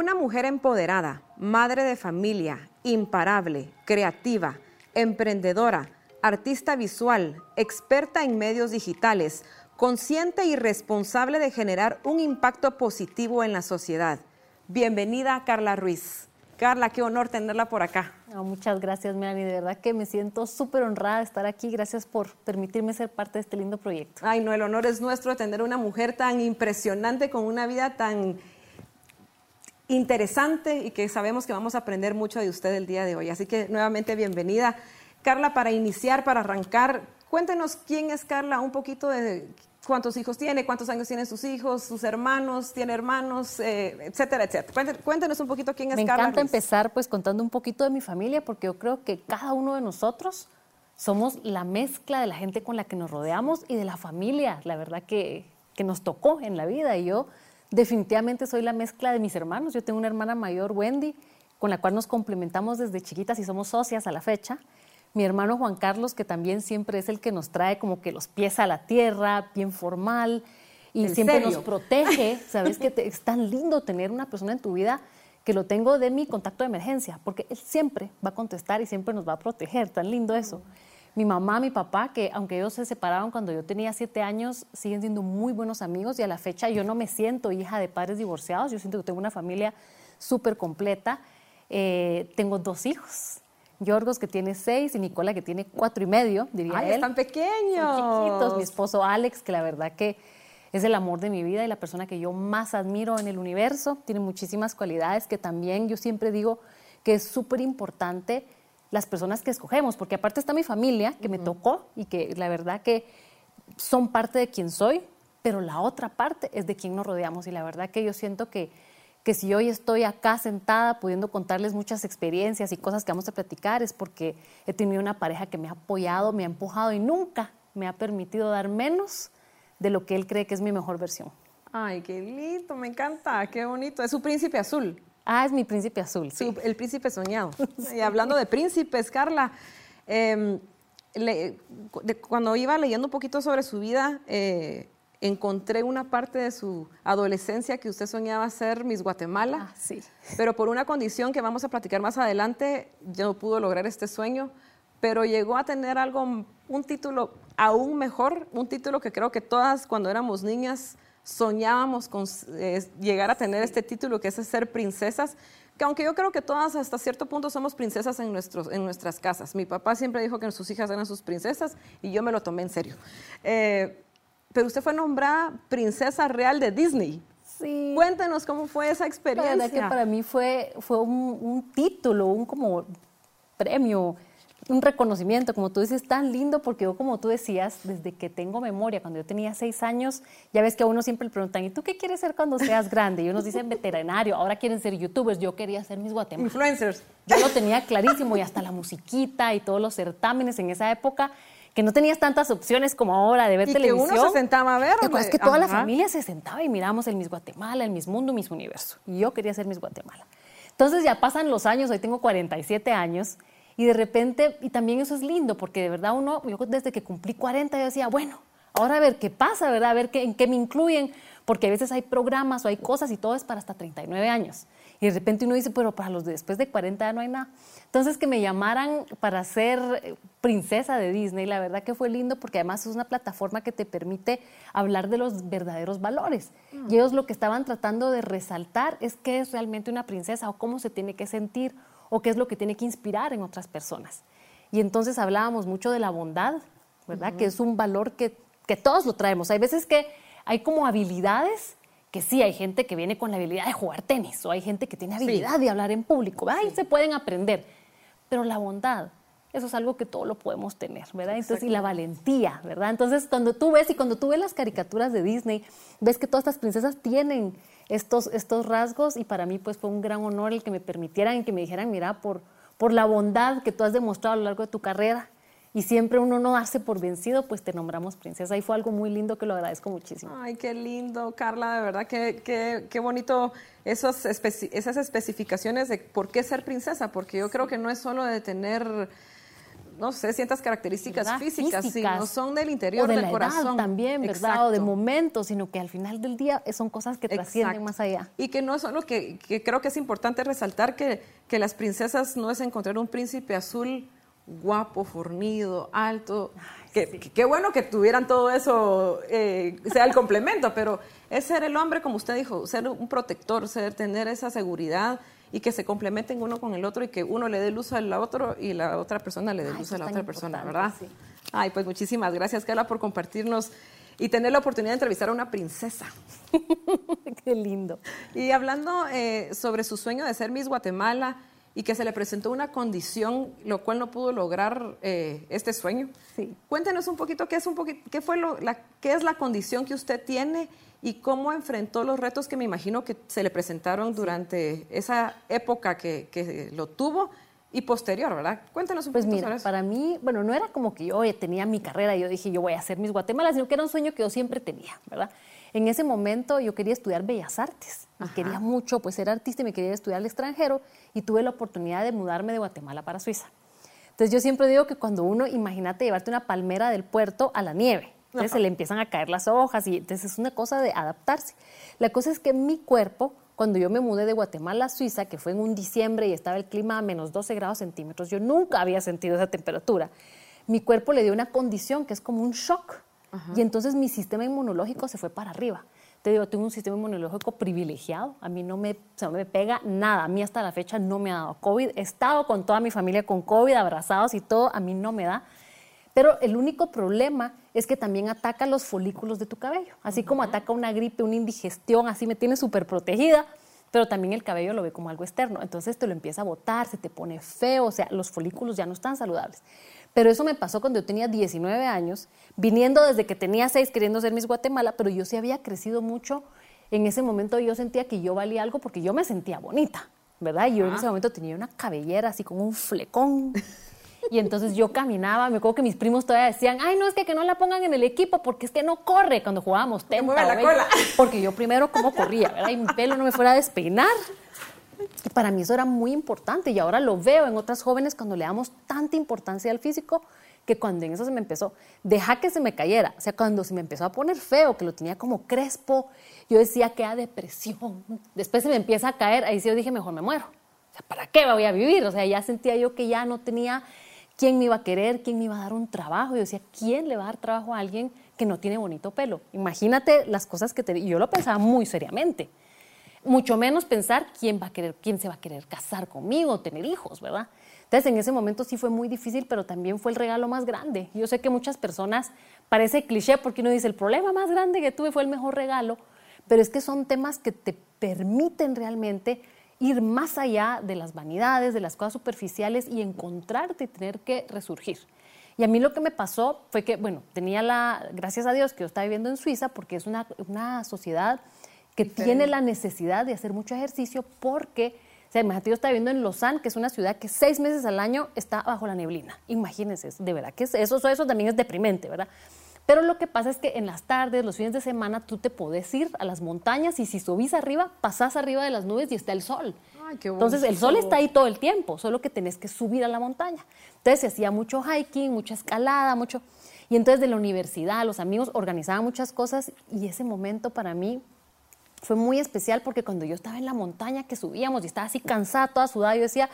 Una mujer empoderada, madre de familia, imparable, creativa, emprendedora, artista visual, experta en medios digitales, consciente y responsable de generar un impacto positivo en la sociedad. Bienvenida, Carla Ruiz. Carla, qué honor tenerla por acá. muchas gracias, Melanie. De verdad que me siento súper honrada de estar aquí. Gracias por permitirme ser parte de este lindo proyecto. Ay, no, el honor es nuestro de tener una mujer tan impresionante con una vida tan interesante y que sabemos que vamos a aprender mucho de usted el día de hoy. Así que nuevamente bienvenida. Carla, para iniciar, para arrancar, cuéntenos quién es Carla, un poquito de cuántos hijos tiene, cuántos años tienen sus hijos, sus hermanos, tiene hermanos, eh, etcétera, etcétera. Cuéntenos un poquito quién es Carla. Me encanta empezar pues contando un poquito de mi familia porque yo creo que cada uno de nosotros somos la mezcla de la gente con la que nos rodeamos y de la familia, la verdad que, que nos tocó en la vida. Y yo definitivamente soy la mezcla de mis hermanos. Yo tengo una hermana mayor, Wendy, con la cual nos complementamos desde chiquitas y somos socias a la fecha mi hermano Juan Carlos, que también siempre es el que nos trae como que los pies a la tierra, bien formal, y siempre nos protege. Sabes que es tan lindo tener una persona en tu vida que lo tengo de mi contacto de emergencia, porque él siempre va a contestar y siempre nos va a proteger. Tan lindo eso. Mi mamá, mi papá, que aunque ellos se separaron cuando yo tenía siete años, siguen siendo muy buenos amigos y a la fecha yo no me siento hija de padres divorciados, yo siento que tengo una familia súper completa. Eh, tengo dos hijos, Yorgos, que tiene seis, y Nicola, que tiene cuatro y medio, diría Ay, él. están pequeños. Son chiquitos. Mi esposo Alex, que la verdad que es el amor de mi vida y la persona que yo más admiro en el universo. Tiene muchísimas cualidades que también yo siempre digo que es súper importante las personas que escogemos, porque aparte está mi familia, que me tocó y que la verdad que son parte de quien soy, pero la otra parte es de quien nos rodeamos y la verdad que yo siento que que si hoy estoy acá sentada pudiendo contarles muchas experiencias y cosas que vamos a platicar es porque he tenido una pareja que me ha apoyado, me ha empujado y nunca me ha permitido dar menos de lo que él cree que es mi mejor versión. Ay, qué lindo, me encanta, qué bonito. Es su príncipe azul. Ah, es mi príncipe azul. Sí. el príncipe soñado. Y hablando de príncipes, Carla, em, cuando iba leyendo un poquito sobre su vida, eh, encontré una parte de su adolescencia que usted soñaba ser Miss Guatemala. Ah, sí. Pero por una condición que vamos a platicar más adelante, ya no pudo lograr este sueño, pero llegó a tener algo, un título aún mejor, un título que creo que todas cuando éramos niñas soñábamos con eh, llegar a tener este título, que es ser princesas, que aunque yo creo que todas hasta cierto punto somos princesas en, nuestros, en nuestras casas. Mi papá siempre dijo que sus hijas eran sus princesas y yo me lo tomé en serio. Eh, pero usted fue nombrada princesa real de Disney. Sí. Cuéntenos cómo fue esa experiencia. La verdad que para mí fue, fue un, título, un como premio, un reconocimiento, como tú dices, tan lindo, porque yo, como tú decías, desde que tengo memoria, cuando yo tenía seis años, ya ves que a uno siempre le preguntan, ¿y tú qué quieres ser cuando seas grande? Y unos dicen veterinario, ahora quieren ser youtubers, yo quería ser mis Guatemala. Influencers. Yo lo tenía clarísimo y hasta la musiquita y todos los certámenes en esa época que no tenías tantas opciones como ahora de ver y televisión. Que uno se sentaba a ver. Es que toda la familia se sentaba y mirábamos el Miss Guatemala, el Miss Mundo, Miss Universo. Y yo quería ser Miss Guatemala. Entonces ya pasan los años, hoy tengo 47 años, y de repente, y también eso es lindo, porque de verdad uno, yo desde que cumplí 40, yo decía, bueno, ahora a ver qué pasa, ¿verdad? A ver qué, en qué me incluyen, porque a veces hay programas o hay cosas y todo es para hasta 39 años. Y de repente uno dice, pero para los de después de 40 ya no hay nada. Entonces que me llamaran para ser eh, princesa de Disney, la verdad que fue lindo porque además es una plataforma que te permite hablar de los verdaderos valores. Y ellos lo que estaban tratando de resaltar es qué es realmente una princesa o cómo se tiene que sentir o qué es lo que tiene que inspirar en otras personas. Y entonces hablábamos mucho de la bondad, ¿verdad? Que es un valor que, que todos lo traemos. Hay veces que hay como habilidades que sí, hay gente que viene con la habilidad de jugar tenis o hay gente que tiene habilidad de hablar en público. Ahí se pueden aprender. Pero la bondad, eso es algo que todo lo podemos tener, ¿verdad? Entonces, y la valentía, ¿verdad? Entonces, cuando tú ves y cuando tú ves las caricaturas de Disney, ves que todas estas princesas tienen estos, estos rasgos y para mí pues fue un gran honor el que me permitieran y que me dijeran, mira, por, por la bondad que tú has demostrado a lo largo de tu carrera, y siempre uno no hace por vencido, pues te nombramos princesa. Y fue algo muy lindo que lo agradezco muchísimo. Ay, qué lindo, Carla, de verdad, qué, qué, qué bonito esos esas especificaciones de por qué ser princesa, porque yo creo que no es solo de tener no sé, ciertas características ¿verdad? físicas, Físicas. sino son del interior o de del la corazón. edad también, ¿verdad? Exacto. O de momentos, sino que al final del día son cosas que trascienden Exacto. más allá. Y que no es solo que, que creo que es importante resaltar que, que las princesas no es encontrar un príncipe azul guapo, fornido, alto. que, que- qué bueno que tuvieran todo eso, eh, sea el complemento, pero es ser el hombre, como usted dijo, ser un protector, ser, tener esa seguridad y que se complementen uno con el otro y que uno le dé luz al otro y la otra persona le dé Ay, luz a la otra persona, ¿verdad? sí. Ay, pues muchísimas gracias, Carla, por compartirnos y tener la oportunidad de entrevistar a una princesa. Qué lindo. Y hablando eh, sobre su sueño de ser Miss Guatemala y que se le presentó una condición, lo cual no pudo lograr eh, este sueño. Sí. Cuéntenos un poquito qué es un poquito, qué fue lo, la, qué es la condición que usted tiene y cómo enfrentó los retos que me imagino que se le presentaron durante esa época que, que lo tuvo y posterior, ¿verdad? Cuéntenos un Pues poquito mira, sobre eso. para mí, bueno, no era como que yo eh, tenía mi carrera y yo dije, yo voy a hacer mis Guatemala, sino que era un sueño que yo siempre tenía, ¿verdad? En ese momento yo quería estudiar Bellas Artes y Ajá. quería mucho pues ser artista y me quería estudiar al extranjero y tuve la oportunidad de mudarme de Guatemala para Suiza. Entonces yo siempre digo que cuando uno, imagínate llevarte una palmera del puerto a la nieve, entonces se le empiezan a caer las hojas y entonces es una cosa de adaptarse. La cosa es que mi cuerpo, cuando yo me mudé de Guatemala a Suiza, que fue en un diciembre y estaba el clima a menos 12 grados centímetros, yo nunca había sentido esa temperatura, mi cuerpo le dio una condición que es como un shock. Y entonces mi sistema inmunológico se fue para arriba. Te digo, tengo un sistema inmunológico privilegiado. A mí no me, o sea, no me pega nada. A mí hasta la fecha no me ha dado COVID. He estado con toda mi familia con COVID, abrazados y todo. A mí no me da. Pero el único problema es que también ataca los folículos de tu cabello. Así como ataca una gripe, una indigestión, así me tiene súper protegida. Pero también el cabello lo ve como algo externo. Entonces te lo empieza a botar, se te pone feo. O sea, los folículos ya no están saludables. Pero eso me pasó cuando yo tenía 19 años, viniendo desde que tenía 6 queriendo ser Miss Guatemala, pero yo sí había crecido mucho. En ese momento yo sentía que yo valía algo porque yo me sentía bonita, ¿verdad? Y yo en ese momento tenía una cabellera así como un flecón. Y entonces yo caminaba, me acuerdo que mis primos todavía decían, ay, no, es que, que no la pongan en el equipo porque es que no corre cuando jugábamos tenta. la o bello". cola. Porque yo primero cómo corría, ¿verdad? Y mi pelo no me fuera a despeinar. Y para mí eso era muy importante y ahora lo veo en otras jóvenes cuando le damos tanta importancia al físico que cuando en eso se me empezó, deja que se me cayera, o sea, cuando se me empezó a poner feo, que lo tenía como crespo, yo decía que era depresión, después se me empieza a caer, ahí sí yo dije, mejor me muero, o sea, ¿para qué voy a vivir? O sea, ya sentía yo que ya no tenía quién me iba a querer, quién me iba a dar un trabajo, yo decía, ¿quién le va a dar trabajo a alguien que no tiene bonito pelo? Imagínate las cosas que te... Y yo lo pensaba muy seriamente mucho menos pensar quién va a querer, quién se va a querer casar conmigo, tener hijos, ¿verdad? Entonces en ese momento sí fue muy difícil, pero también fue el regalo más grande. Yo sé que muchas personas parece cliché porque uno dice el problema más grande que tuve fue el mejor regalo, pero es que son temas que te permiten realmente ir más allá de las vanidades, de las cosas superficiales y encontrarte y tener que resurgir. Y a mí lo que me pasó fue que, bueno, tenía la, gracias a Dios que yo estaba viviendo en Suiza porque es una, una sociedad que tiene la necesidad de hacer mucho ejercicio porque, o sea, imagínate, yo estaba viviendo en Lausanne, que es una ciudad que seis meses al año está bajo la neblina. Imagínense, de verdad que es- eso, eso también es deprimente, ¿verdad? Pero lo que pasa es que en las tardes, los fines de semana, tú te podés ir a las montañas y si subís arriba, pasás arriba de las nubes y está el sol. Ay, qué Entonces, el sol está ahí todo el tiempo, solo que tenés que subir a la montaña. Entonces, se hacía mucho hiking, mucha escalada, mucho... Y entonces de la universidad, los amigos organizaban muchas cosas y ese momento para mí fue muy especial porque cuando yo estaba en la montaña que subíamos y estaba así cansada, toda sudada, yo decía,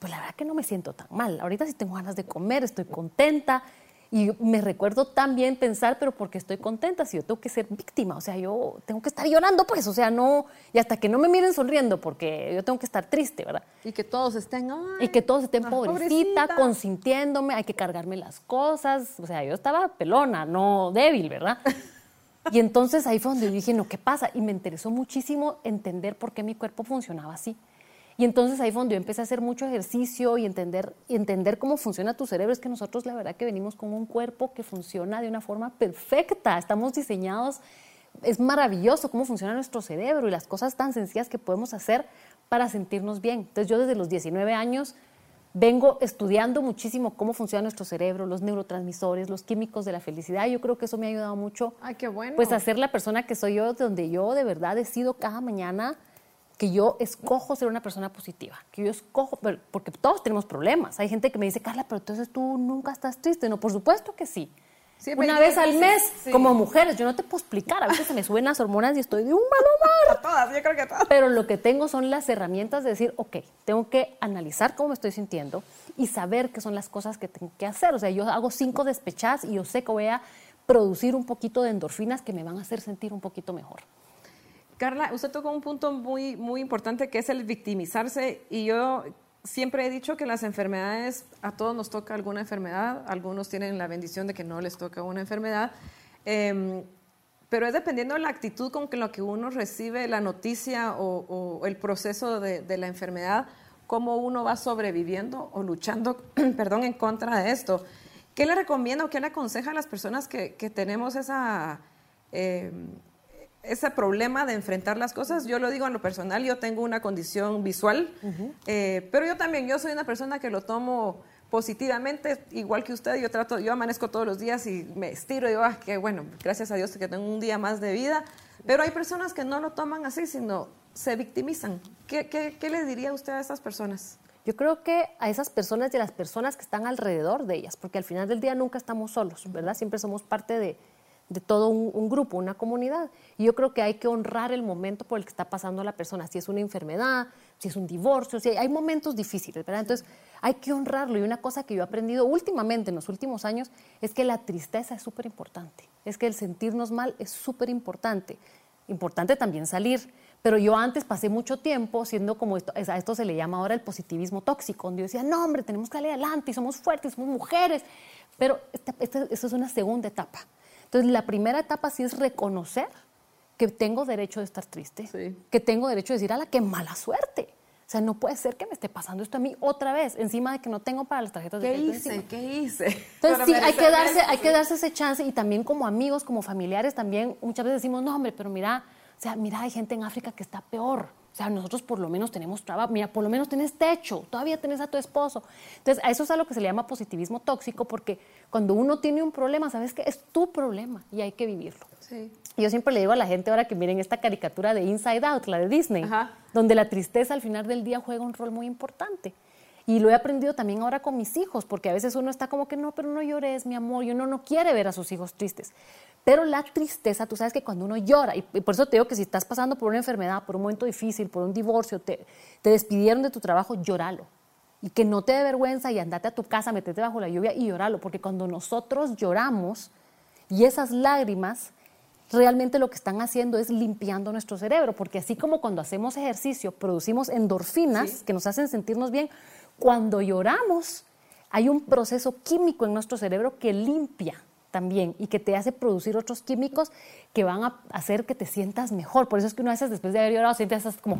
pues la verdad que no me siento tan mal. Ahorita sí tengo ganas de comer, estoy contenta. Y me recuerdo también pensar, pero ¿por qué estoy contenta si yo tengo que ser víctima? O sea, yo tengo que estar llorando, pues, o sea, no, y hasta que no me miren sonriendo, porque yo tengo que estar triste, ¿verdad? Y que todos estén, ay, Y que todos estén pobrecita, pobrecita. consintiéndome, hay que cargarme las cosas. O sea, yo estaba pelona, no débil, ¿verdad? Y entonces ahí fue donde yo dije, no, ¿qué pasa? Y me interesó muchísimo entender por qué mi cuerpo funcionaba así. Y entonces ahí fue donde yo empecé a hacer mucho ejercicio y entender, entender cómo funciona tu cerebro. Es que nosotros la verdad que venimos con un cuerpo que funciona de una forma perfecta. Estamos diseñados, es maravilloso cómo funciona nuestro cerebro y las cosas tan sencillas que podemos hacer para sentirnos bien. Entonces yo desde los 19 años vengo estudiando muchísimo cómo funciona nuestro cerebro, los neurotransmisores, los químicos de la felicidad. Yo creo que eso me ha ayudado mucho Ay, qué bueno. pues a ser la persona que soy yo, donde yo de verdad decido cada mañana que yo escojo ser una persona positiva, que yo escojo, porque todos tenemos problemas. Hay gente que me dice, Carla, pero entonces tú nunca estás triste. No, por supuesto que sí. una vez al mes, como mujeres, yo no te puedo explicar, a veces se me suben las hormonas y estoy de un mal humor. A todas, yo creo que a todas. Pero lo que tengo son las herramientas de decir, ok, tengo que analizar cómo me estoy sintiendo y saber qué son las cosas que tengo que hacer. O sea, yo hago cinco despechadas y yo sé que voy a producir un poquito de endorfinas que me van a hacer sentir un poquito mejor. Carla, usted tocó un punto muy, muy importante que es el victimizarse y yo siempre he dicho que las enfermedades, a todos nos toca alguna enfermedad, algunos tienen la bendición de que no les toca una enfermedad, em, pero es dependiendo de la actitud con lo que uno recibe la noticia o, el proceso de, la enfermedad, cómo uno va sobreviviendo o luchando, perdón, en contra de esto. ¿Qué le recomienda o qué le aconseja a las personas que, tenemos esa... Em, ese problema de enfrentar las cosas. Yo lo digo en lo personal, yo tengo una condición visual, eh, pero yo también, yo soy una persona que lo tomo positivamente, igual que usted, yo trato, yo amanezco todos los días y me estiro y digo, ah, que bueno, gracias a Dios que tengo un día más de vida, pero hay personas que no lo toman así, sino se victimizan. ¿Qué, qué, qué le diría usted a esas personas? Yo creo que a esas personas y a las personas que están alrededor de ellas, porque al final del día nunca estamos solos, ¿verdad? Siempre somos parte de, de todo un, grupo, una comunidad. Y yo creo que hay que honrar el momento por el que está pasando la persona, si es una enfermedad, si es un divorcio, si hay, momentos difíciles, ¿verdad? Entonces hay que honrarlo. Y una cosa que yo he aprendido últimamente, en los últimos años, es que la tristeza es súper importante, es que el sentirnos mal es súper importante. Importante también salir. Pero yo antes pasé mucho tiempo siendo como esto, a esto se le llama ahora el positivismo tóxico, donde yo decía, no, hombre, tenemos que salir adelante y somos fuertes, somos mujeres. Pero esta, es una segunda etapa. Entonces, la primera etapa sí es reconocer que tengo derecho de estar triste, que tengo derecho de decir, a la qué mala suerte. O sea, no puede ser que me esté pasando esto a mí otra vez, encima de que no tengo para las tarjetas de crédito. ¿Qué hice? ¿Qué hice? Entonces, sí, hay que, darse, hay que darse ese chance y también como amigos, como familiares, también muchas veces decimos, no, hombre, pero mira, o sea, mira, hay gente en África que está peor. O sea, nosotros por lo menos tenemos trabajo, mira, por lo menos tienes techo, todavía tienes a tu esposo. Entonces, a eso es a lo que se le llama positivismo tóxico, porque cuando uno tiene un problema, sabes que es tu problema y hay que vivirlo. Sí. Yo siempre le digo a la gente ahora que miren esta caricatura de Inside Out, la de Disney, donde la tristeza al final del día juega un rol muy importante. Y lo he aprendido también ahora con mis hijos, porque a veces uno está como que no, pero no llores, mi amor, y uno no quiere ver a sus hijos tristes. Pero la tristeza, tú sabes que cuando uno llora, y por eso te digo que si estás pasando por una enfermedad, por un momento difícil, por un divorcio, te, te despidieron de tu trabajo, llóralo. Y que no te dé vergüenza y andate a tu casa, metete bajo la lluvia y lloralo, porque cuando nosotros lloramos y esas lágrimas realmente lo que están haciendo es limpiando nuestro cerebro, porque así como cuando hacemos ejercicio producimos endorfinas que nos hacen sentirnos bien, cuando lloramos hay un proceso químico en nuestro cerebro que limpia también y que te hace producir otros químicos que van a hacer que te sientas mejor. Por eso es que uno a veces después de haber llorado sientes como,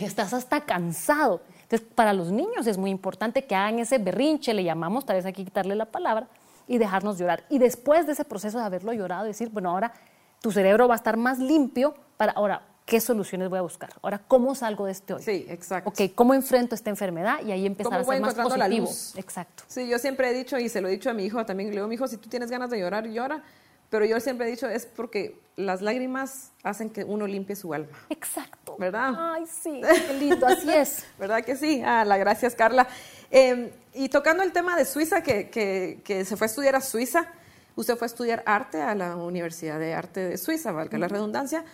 estás hasta cansado. Entonces, para los niños es muy importante que hagan ese berrinche, le llamamos, tal vez aquí quitarle la palabra, y dejarnos llorar. Y después de ese proceso de haberlo llorado, decir, bueno, ahora tu cerebro va a estar más limpio para, ahora, ¿qué soluciones voy a buscar? Ahora, ¿cómo salgo de este hoy? Sí, exacto. Ok, ¿cómo enfrento esta enfermedad? Y ahí empezar a ser más positivo. La luz? Exacto. Sí, yo siempre he dicho, y se lo he dicho a mi hijo también, le digo, mi hijo, si tú tienes ganas de llorar, llora. Pero yo siempre he dicho, es porque las lágrimas hacen que uno limpie su alma. Exacto. ¿Verdad? Ay, sí, qué lindo, así es. ¿Verdad que sí? Ah, la gracias, Carla. Em, y tocando el tema de Suiza, que, que, que se fue a estudiar a Suiza, usted fue a estudiar arte a la Universidad de Arte de Suiza, valga la redundancia.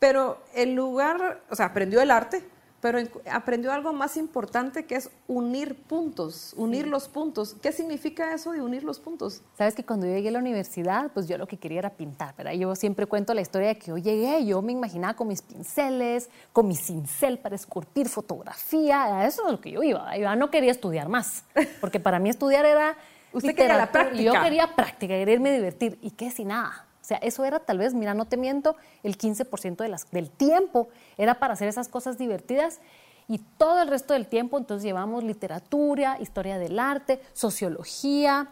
Pero el lugar, o sea, aprendió el arte, pero aprendió algo más importante que es unir puntos, unir los puntos. ¿Qué significa eso de unir los puntos? Sabes que cuando yo llegué a la universidad, pues yo lo que quería era pintar, ¿verdad? Yo siempre cuento la historia de que yo llegué, yo me imaginaba con mis pinceles, con mi cincel para esculpir fotografía, eso es lo que yo iba. Yo no quería estudiar más, porque para mí estudiar era Usted quería la práctica. Yo quería práctica, quería irme a divertir. ¿Y qué si nada? Sea, eso era tal vez, mira, no te miento, el 15% de las, del tiempo era para hacer esas cosas divertidas y todo el resto del tiempo entonces llevamos literatura, historia del arte, sociología,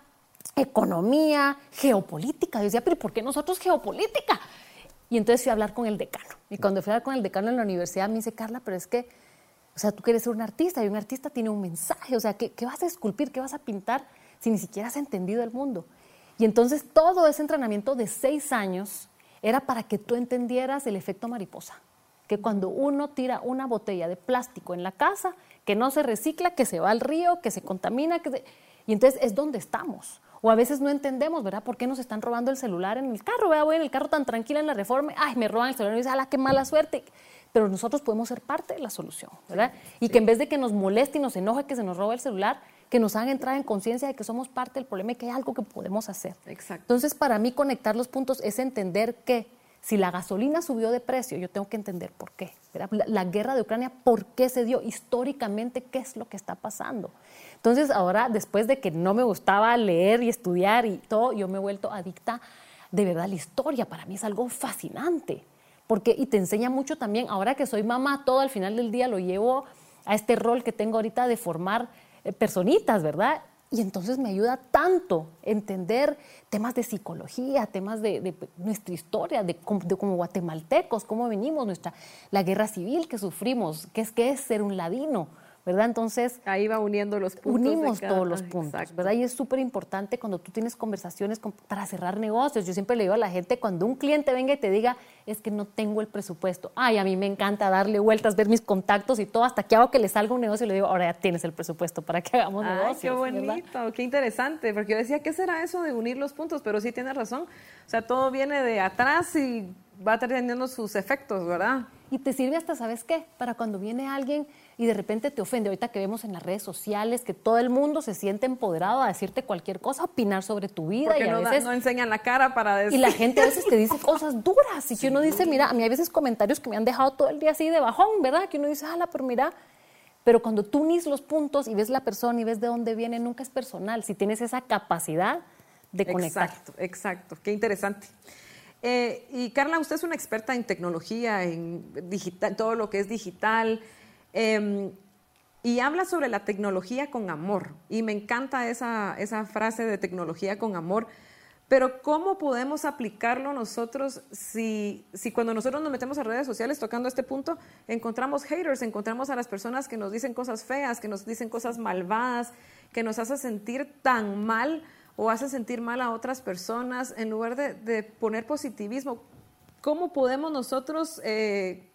economía, geopolítica. Yo decía, pero ¿por qué nosotros geopolítica? Y entonces fui a hablar con el decano. Y cuando fui a hablar con el decano en la universidad me dice, Carla, pero es que, o sea, tú quieres ser un artista y un artista tiene un mensaje, o sea, ¿qué, qué vas a esculpir, qué vas a pintar si ni siquiera has entendido el mundo? Y entonces todo ese entrenamiento de seis años era para que tú entendieras el efecto mariposa. que cuando uno tira una botella de plástico en la casa, que no se recicla, que se va al río, que se contamina, que y entonces es donde estamos. O a veces no entendemos, ¿verdad? ¿Por qué nos están robando el celular en el carro? Voy en el carro tan tranquila en la reforma, ay, me roban el celular y dice, ¡ala, qué mala suerte! Pero nosotros podemos ser parte de la solución, ¿verdad? Y que en vez de que nos moleste y nos enoje que se nos robe el celular, que nos hagan entrar en conciencia de que somos parte del problema y que hay algo que podemos hacer. Exacto. Entonces, para mí, conectar los puntos es entender que si la gasolina subió de precio, yo tengo que entender por qué. La, la, guerra de Ucrania, ¿por qué se dio? Históricamente, ¿qué es lo que está pasando? Entonces, ahora, después de que no me gustaba leer y estudiar y todo, yo me he vuelto adicta de verdad a la historia. Para mí es algo fascinante. Porque, y te enseña mucho también, ahora que soy mamá, todo al final del día lo llevo a este rol que tengo ahorita de formar personitas, ¿verdad? Y entonces me ayuda tanto entender temas de psicología, temas de, nuestra historia, de, de, como guatemaltecos, cómo venimos, nuestra, la guerra civil que sufrimos, qué es, qué es ser un ladino, ¿verdad? Entonces... Ahí va uniendo los puntos. Unimos todos los puntos, ¿verdad? Y es súper importante cuando tú tienes conversaciones para cerrar negocios. Yo siempre le digo a la gente, cuando un cliente venga y te diga, es que no tengo el presupuesto. Ay, a mí me encanta darle vueltas, ver mis contactos y todo, hasta que hago que le salga un negocio y le digo, ahora ya tienes el presupuesto para que hagamos Ay, negocios. qué bonito, qué interesante, porque yo decía, ¿qué será eso de unir los puntos? Pero sí tienes razón. O sea, todo viene de atrás y va teniendo sus efectos, ¿verdad? Y te sirve hasta, ¿sabes qué? Para cuando viene alguien y de repente te ofende. Ahorita que vemos en las redes sociales que todo el mundo se siente empoderado a decirte cualquier cosa, a opinar sobre tu vida. Porque y a no, veces, no enseñan la cara para decir. Y la gente a veces te dice cosas duras y que uno dice, mira, a mí hay veces comentarios que me han dejado todo el día así de bajón, ¿verdad? Que uno dice, ala, pero mira. Pero cuando tú unís los puntos y ves la persona y ves de dónde viene, nunca es personal. Si tienes esa capacidad de conectar. Exacto, exacto. Qué interesante. Eh, y Carla, usted es una experta en tecnología, en digital, todo lo que es digital. Eh, y habla sobre la tecnología con amor. Y me encanta esa, esa frase de tecnología con amor. Pero ¿cómo podemos aplicarlo nosotros si, si cuando nosotros nos metemos a redes sociales tocando este punto, encontramos haters, encontramos a las personas que nos dicen cosas feas, que nos dicen cosas malvadas, que nos hace sentir tan mal o hace sentir mal a otras personas en lugar de, de poner positivismo? ¿Cómo podemos nosotros eh,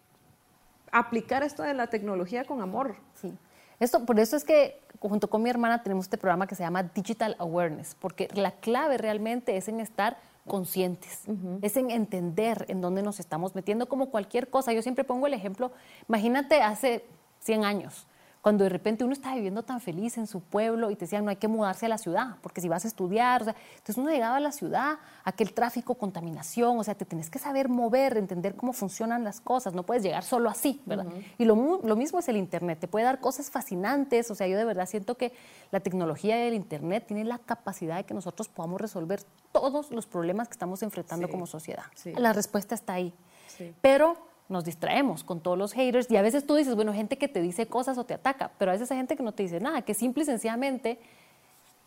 aplicar esto de la tecnología con amor? Sí. Esto, por eso es que junto con mi hermana tenemos este programa que se llama Digital Awareness, porque la clave realmente es en estar conscientes, es en entender en dónde nos estamos metiendo como cualquier cosa. Yo siempre pongo el ejemplo, imagínate hace 100 años, cuando de repente uno estaba viviendo tan feliz en su pueblo y te decían no hay que mudarse a la ciudad, porque si vas a estudiar, o sea, entonces uno llegaba a la ciudad, aquel tráfico, contaminación, o sea, te tienes que saber mover, entender cómo funcionan las cosas, no puedes llegar solo así, ¿verdad? Y lo, lo, mismo es el Internet, te puede dar cosas fascinantes, o sea, yo de verdad siento que la tecnología del Internet tiene la capacidad de que nosotros podamos resolver todos los problemas que estamos enfrentando Sí. como sociedad. Sí. La respuesta está ahí. Sí. Pero nos distraemos con todos los haters y a veces tú dices, bueno, gente que te dice cosas o te ataca, pero a veces hay gente que no te dice nada, que simple y sencillamente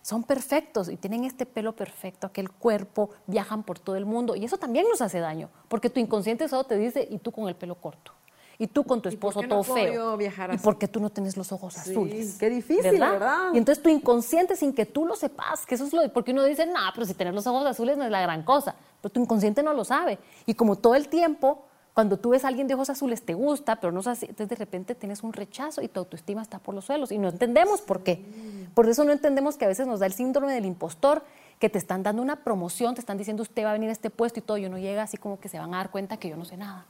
son perfectos y tienen este pelo perfecto, aquel cuerpo, viajan por todo el mundo y eso también nos hace daño, porque tu inconsciente solo te dice, y tú con el pelo corto, y tú con tu ¿Y por esposo no todo feo, y porque tú no tienes los ojos Sí, azules. qué difícil, ¿verdad? Y entonces tu inconsciente, sin que tú lo sepas, que eso es lo porque uno dice, no, pero si tener los ojos azules no es la gran cosa, pero tu inconsciente no lo sabe. Y como todo el tiempo, cuando tú ves a alguien de ojos azules, te gusta, pero no es así, entonces de repente tienes un rechazo y tu autoestima está por los suelos y no entendemos por qué. Por eso no entendemos que a veces nos da el síndrome del impostor, que te están dando una promoción, te están diciendo usted va a venir a este puesto y todo, y uno llega así como que se van a dar cuenta que yo no sé nada.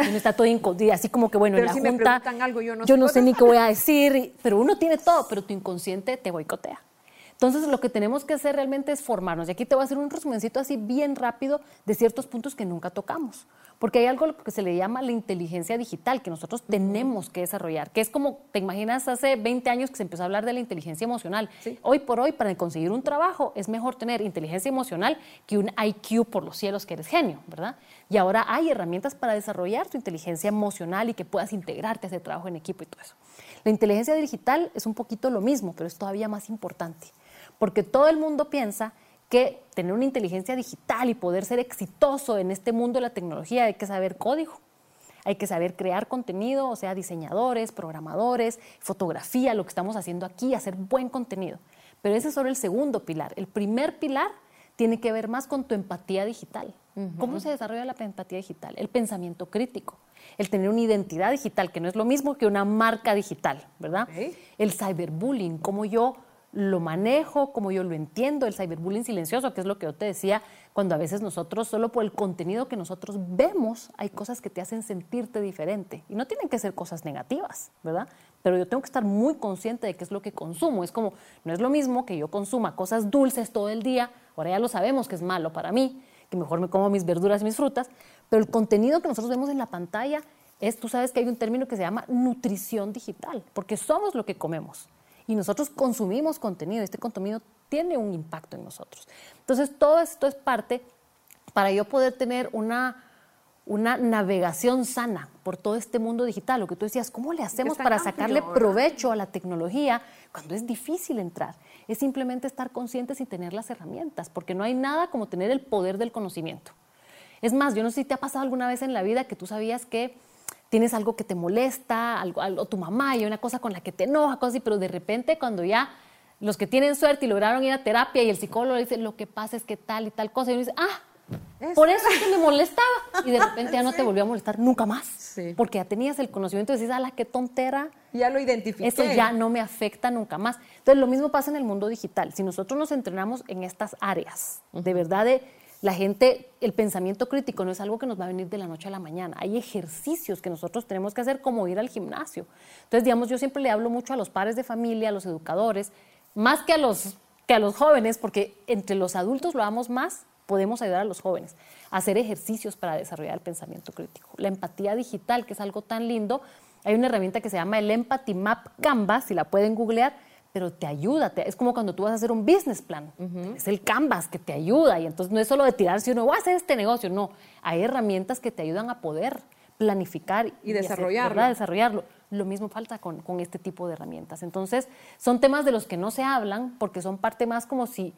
Y uno está todo inco- y así como que bueno, Pero en la si me junta preguntan algo, yo no yo sé. no sé ni qué voy a decir, pero uno tiene todo, pero tu inconsciente te boicotea. Entonces, lo que tenemos que hacer realmente es formarnos. Y aquí te voy a hacer un resumencito así bien rápido de ciertos puntos que nunca tocamos. Porque hay algo que se le llama la inteligencia digital que nosotros tenemos que desarrollar, que es como, te imaginas, hace 20 años que se empezó a hablar de la inteligencia emocional. Sí. Hoy por hoy, para conseguir un trabajo, es mejor tener inteligencia emocional que un IQ por los cielos que eres genio, ¿verdad? Y ahora hay herramientas para desarrollar tu inteligencia emocional y que puedas integrarte a ese trabajo en equipo y todo eso. La inteligencia digital es un poquito lo mismo, pero es todavía más importante, porque todo el mundo piensa que tener una inteligencia digital y poder ser exitoso en este mundo de la tecnología hay que saber código. Hay que saber crear contenido, o sea, diseñadores, programadores, fotografía, lo que estamos haciendo aquí, hacer buen contenido. Pero ese es solo el segundo pilar. El primer pilar tiene que ver más con tu empatía digital. ¿Cómo se desarrolla la empatía digital? El pensamiento crítico, el tener una identidad digital, que no es lo mismo que una marca digital, ¿verdad? El cyberbullying, cómo yo lo manejo, cómo yo lo entiendo, el cyberbullying silencioso, que es lo que yo te decía, cuando a veces nosotros, solo por el contenido que nosotros vemos, hay cosas que te hacen sentirte diferente. Y no tienen que ser cosas negativas, ¿verdad? Pero yo tengo que estar muy consciente de qué es lo que consumo. Es como, no es lo mismo que yo consuma cosas dulces todo el día, ahora ya lo sabemos que es malo para mí, que mejor me como mis verduras y mis frutas, pero el contenido que nosotros vemos en la pantalla es, tú sabes que hay un término que se llama nutrición digital, porque somos lo que comemos y nosotros consumimos contenido, este contenido tiene un impacto en nosotros. Entonces, todo esto es parte para yo poder tener una, una navegación sana por todo este mundo digital. Lo que tú decías, ¿cómo le hacemos para sacarle provecho a la tecnología cuando es difícil entrar? Es simplemente estar conscientes y tener las herramientas, porque no hay nada como tener el poder del conocimiento. Es más, yo no sé si te ha pasado alguna vez en la vida que tú sabías que tienes algo que te molesta, algo, algo, tu mamá y una cosa con la que te enoja, cosas así, pero de repente cuando ya los que tienen suerte y lograron ir a terapia y el psicólogo dice, lo que pasa es que tal y tal cosa, y uno dice, ah, por eso es que me molestaba. Y de repente ya no te volvió a molestar nunca más. Porque ya tenías el conocimiento y decís, la qué tontera. Ya lo identifiqué. Eso ya no me afecta nunca más. Entonces, lo mismo pasa en el mundo digital. Si nosotros nos entrenamos en estas áreas, de verdad de la gente, el pensamiento crítico no es algo que nos va a venir de la noche a la mañana. Hay ejercicios que nosotros tenemos que hacer como ir al gimnasio. Entonces, digamos, yo siempre le hablo mucho a los padres de familia, a los educadores, más que a los, que a los jóvenes, porque entre los adultos lo damos más, podemos ayudar a los jóvenes a hacer ejercicios para desarrollar el pensamiento crítico. La empatía digital, que es algo tan lindo, hay una herramienta que se llama el Empathy Map Canvas, si la pueden googlear, pero te ayuda. es como cuando tú vas a hacer un business plan. Es el canvas que te ayuda. Y entonces no es solo de tirarse uno, voy a hacer este negocio. No, hay herramientas que te ayudan a poder planificar y, desarrollarlo. desarrollarlo. Lo mismo falta con, con, este tipo de herramientas. Entonces, son temas de los que no se hablan porque son parte más como si,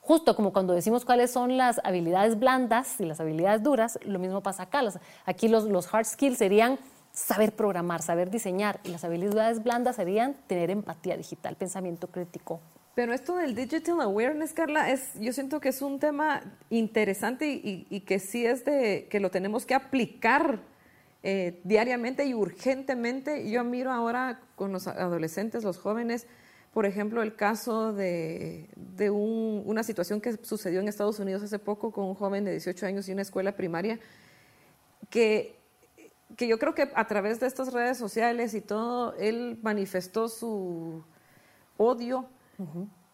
justo como cuando decimos cuáles son las habilidades blandas y las habilidades duras, lo mismo pasa acá. aquí los, los hard skills serían saber programar, saber diseñar. Y las habilidades blandas serían tener empatía digital, pensamiento crítico. Pero esto del digital awareness, Carla, es, yo siento que es un tema interesante y, que sí es de que lo tenemos que aplicar eh, diariamente y urgentemente. Yo miro ahora con los adolescentes, los jóvenes, por ejemplo, el caso de, de una situación que sucedió en Estados Unidos hace poco con un joven de 18 años y una escuela primaria que que yo creo que a través de estas redes sociales y todo, él manifestó su odio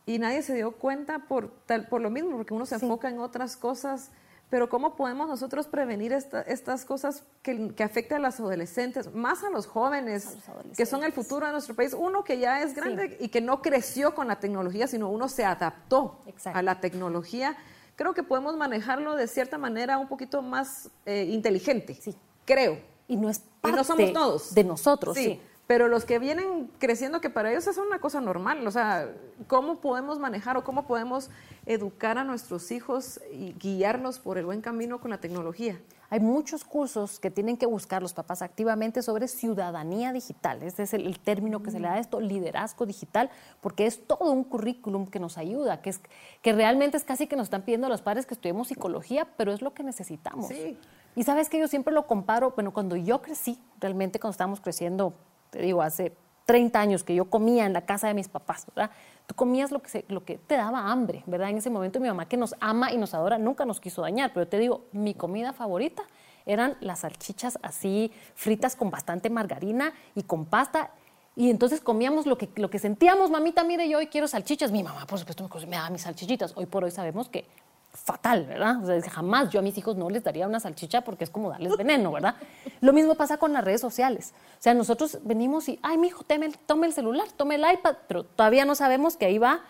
y nadie se dio cuenta por, tal, por lo mismo, porque uno se enfoca en otras cosas. Pero ¿cómo podemos nosotros prevenir estas cosas que, que, afectan a los adolescentes, más a los jóvenes, que son el futuro de nuestro país? Uno que ya es grande y que no creció con la tecnología, sino uno se adaptó a la tecnología. Creo que podemos manejarlo de cierta manera un poquito más eh, inteligente, sí. creo y no es parte somos todos. de nosotros, sí. Pero los que vienen creciendo, que para ellos es una cosa normal, o sea, ¿cómo podemos manejar o cómo podemos educar a nuestros hijos y guiarlos por el buen camino con la tecnología? Hay muchos cursos que tienen que buscar los papás activamente sobre ciudadanía digital. Este es el, término que se le da a esto, liderazgo digital, porque es todo un currículum que nos ayuda, que, es, que realmente es casi que nos están pidiendo a los padres que estudiemos psicología, pero es lo que necesitamos. Sí. Y sabes que yo siempre lo comparo, bueno, cuando yo crecí, realmente cuando estábamos creciendo, te digo, hace 30 años que yo comía en la casa de mis papás, ¿verdad? Tú comías lo que, lo que te daba hambre, ¿verdad? En ese momento mi mamá que nos ama y nos adora nunca nos quiso dañar, pero te digo, mi comida favorita eran las salchichas así fritas con bastante margarina y con pasta. Y entonces comíamos lo que, lo que sentíamos, mamita, mire, yo hoy quiero salchichas. Mi mamá, por supuesto, me, me mis salchichitas. Hoy por hoy sabemos que fatal, ¿verdad? O sea, jamás yo a mis hijos no les daría una salchicha porque es como darles veneno, ¿verdad? Lo mismo pasa con las redes sociales. O sea, nosotros venimos y, ay, mi hijo, tome el celular, tome el iPad, pero todavía no sabemos que ahí va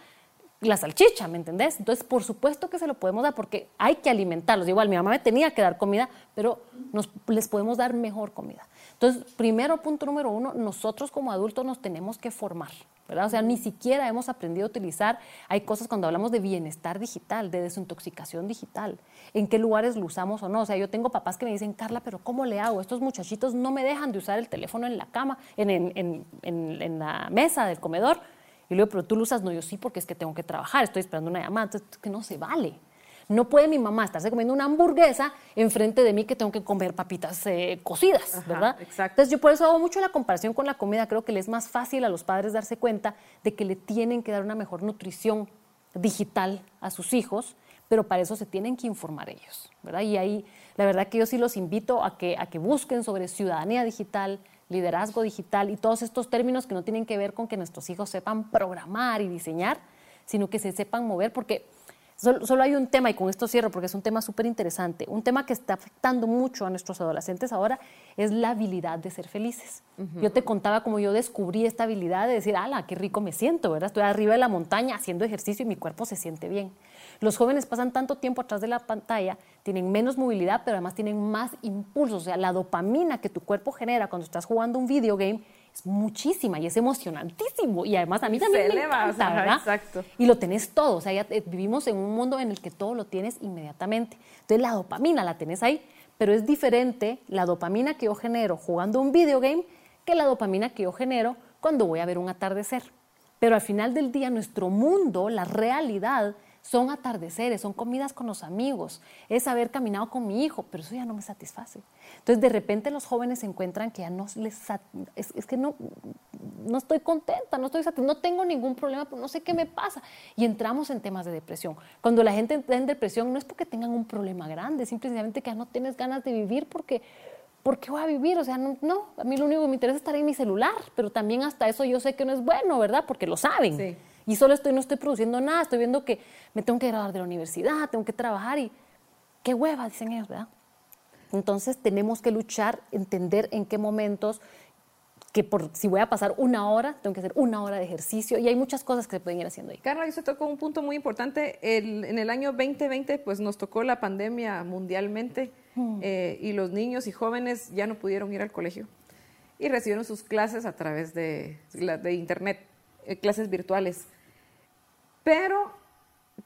la salchicha, ¿me entendés? Entonces, por supuesto que se lo podemos dar porque hay que alimentarlos. Igual, mi mamá me tenía que dar comida, pero nos, les podemos dar mejor comida. Entonces, primero, punto número uno, nosotros como adultos nos tenemos que formar, ¿verdad? O sea, ni siquiera hemos aprendido a utilizar, hay cosas cuando hablamos de bienestar digital, de desintoxicación digital, en qué lugares lo usamos o no. O sea, yo tengo papás que me dicen, Carla, pero ¿cómo le hago? Estos muchachitos no me dejan de usar el teléfono en la cama, en, en, en, en la mesa del comedor. Y le digo, pero tú lo usas, no, yo sí, porque es que tengo que trabajar, estoy esperando una llamada, entonces que no se vale. No puede mi mamá estarse comiendo una hamburguesa enfrente de mí que tengo que comer papitas eh, cocidas, ¿verdad? exacto. Entonces yo por eso hago mucho la comparación con la comida. Creo que le es más fácil a los padres darse cuenta de que le tienen que dar una mejor nutrición digital a sus hijos, pero para eso se tienen que informar ellos, ¿verdad? Y ahí la verdad que yo sí los invito a que, a que busquen sobre ciudadanía digital, liderazgo digital y todos estos términos que no tienen que ver con que nuestros hijos sepan programar y diseñar, sino que se sepan mover, porque Solo, hay un tema, y con esto cierro porque es un tema súper interesante, un tema que está afectando mucho a nuestros adolescentes ahora es la habilidad de ser felices. Yo te contaba cómo yo descubrí esta habilidad de decir, ala, qué rico me siento, ¿verdad? Estoy arriba de la montaña haciendo ejercicio y mi cuerpo se siente bien. Los jóvenes pasan tanto tiempo atrás de la pantalla, tienen menos movilidad, pero además tienen más impulsos. O sea, la dopamina que tu cuerpo genera cuando estás jugando un video game es muchísima y es emocionantísimo. Y además a mí también me encanta, ¿verdad? Exacto. Y lo tenés todo. O sea, ya vivimos en un mundo en el que todo lo tienes inmediatamente. Entonces la dopamina la tenés ahí, pero es diferente la dopamina que yo genero jugando un video game que la dopamina que yo genero cuando voy a ver un atardecer. Pero al final del día nuestro mundo, la realidad, son atardeceres, son comidas con los amigos, es haber caminado con mi hijo, pero eso ya no me satisface. Entonces de repente los jóvenes se encuentran que ya no les, es, que no, no estoy contenta, no estoy no tengo ningún problema, pero no sé qué me pasa. Y entramos en temas de depresión. Cuando la gente entra en depresión no es porque tengan un problema grande, simplemente que ya no tienes ganas de vivir porque... ¿Por qué voy a vivir? O sea, no, no, a mí lo único que me interesa es estar en mi celular, pero también hasta eso yo sé que no es bueno, ¿verdad? Porque lo saben. Sí. Y solo estoy, no estoy produciendo nada, estoy viendo que me tengo que graduar de la universidad, tengo que trabajar y qué hueva, dicen ellos, ¿verdad? Entonces tenemos que luchar, entender en qué momentos, que por, si voy a pasar una hora, tengo que hacer una hora de ejercicio y hay muchas cosas que se pueden ir haciendo ahí. Carla, usted tocó un punto muy importante. en el año 2020, pues nos tocó la pandemia mundialmente mm. eh, y los niños y jóvenes ya no pudieron ir al colegio y recibieron sus clases a través de, de internet. Eh, clases virtuales. Pero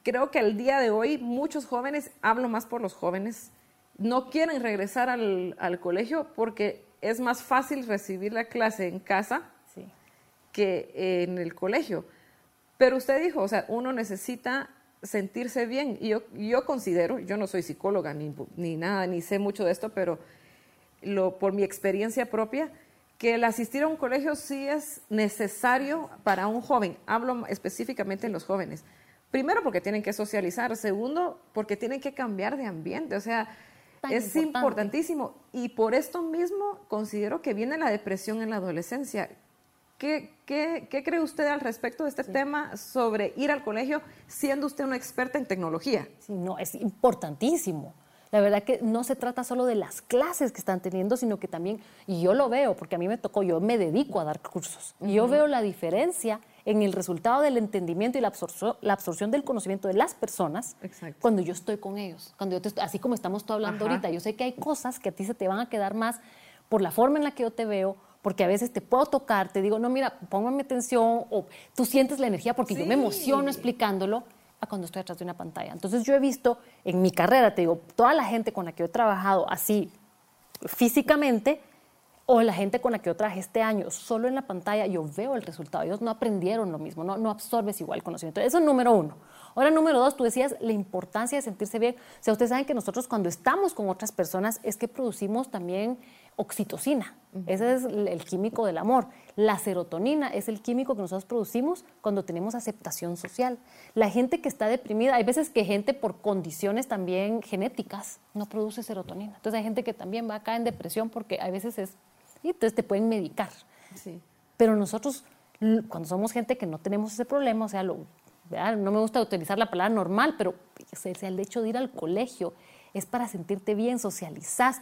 creo que al día de hoy muchos jóvenes, hablo más por los jóvenes, no quieren regresar al, colegio porque es más fácil recibir la clase en casa que en el colegio. Pero usted dijo, o sea, uno necesita sentirse bien. Y yo, yo considero, yo no soy psicóloga ni, ni nada, ni sé mucho de esto, pero lo, por mi experiencia propia, que el asistir a un colegio sí es necesario para un joven. Hablo específicamente en los jóvenes. Primero porque tienen que socializar, segundo porque tienen que cambiar de ambiente, o sea, es importantísimo. Y por esto mismo considero que viene la depresión en la adolescencia. ¿Qué, cree usted al respecto de este tema sobre ir al colegio siendo usted una experta en tecnología? Sí, no, es importantísimo. La verdad que no se trata solo de las clases que están teniendo, sino que también, y yo lo veo, porque a mí me tocó, yo me dedico a dar cursos, y yo veo la diferencia en el resultado del entendimiento y la absorción, la absorción del conocimiento de las personas cuando yo estoy con ellos. Cuando yo así como estamos tú hablando ahorita, yo sé que hay cosas que a ti se te van a quedar más por la forma en la que yo te veo, porque a veces te puedo tocar, te digo, no, mira, póngame atención, o tú sientes la energía porque yo me emociono explicándolo, a cuando estoy atrás de una pantalla. Entonces yo he visto en mi carrera, te digo, toda la gente con la que he trabajado así físicamente o la gente con la que yo trabajé este año solo en la pantalla, yo veo el resultado. Ellos no aprendieron lo mismo, no, no absorbes igual conocimiento. Eso es número uno. Ahora, número dos, tú decías la importancia de sentirse bien. O sea, ustedes saben que nosotros cuando estamos con otras personas es que producimos también oxitocina. Ese es el químico del amor. La serotonina es el químico que nosotros producimos cuando tenemos aceptación social. La gente que está deprimida, hay veces que gente por condiciones también genéticas no produce serotonina. Entonces hay gente que también va acá en depresión porque a veces es... Y entonces te pueden medicar. Pero nosotros, cuando somos gente que no tenemos ese problema, o sea, no me gusta utilizar la palabra normal, pero el hecho de ir al colegio es para sentirte bien, socializás.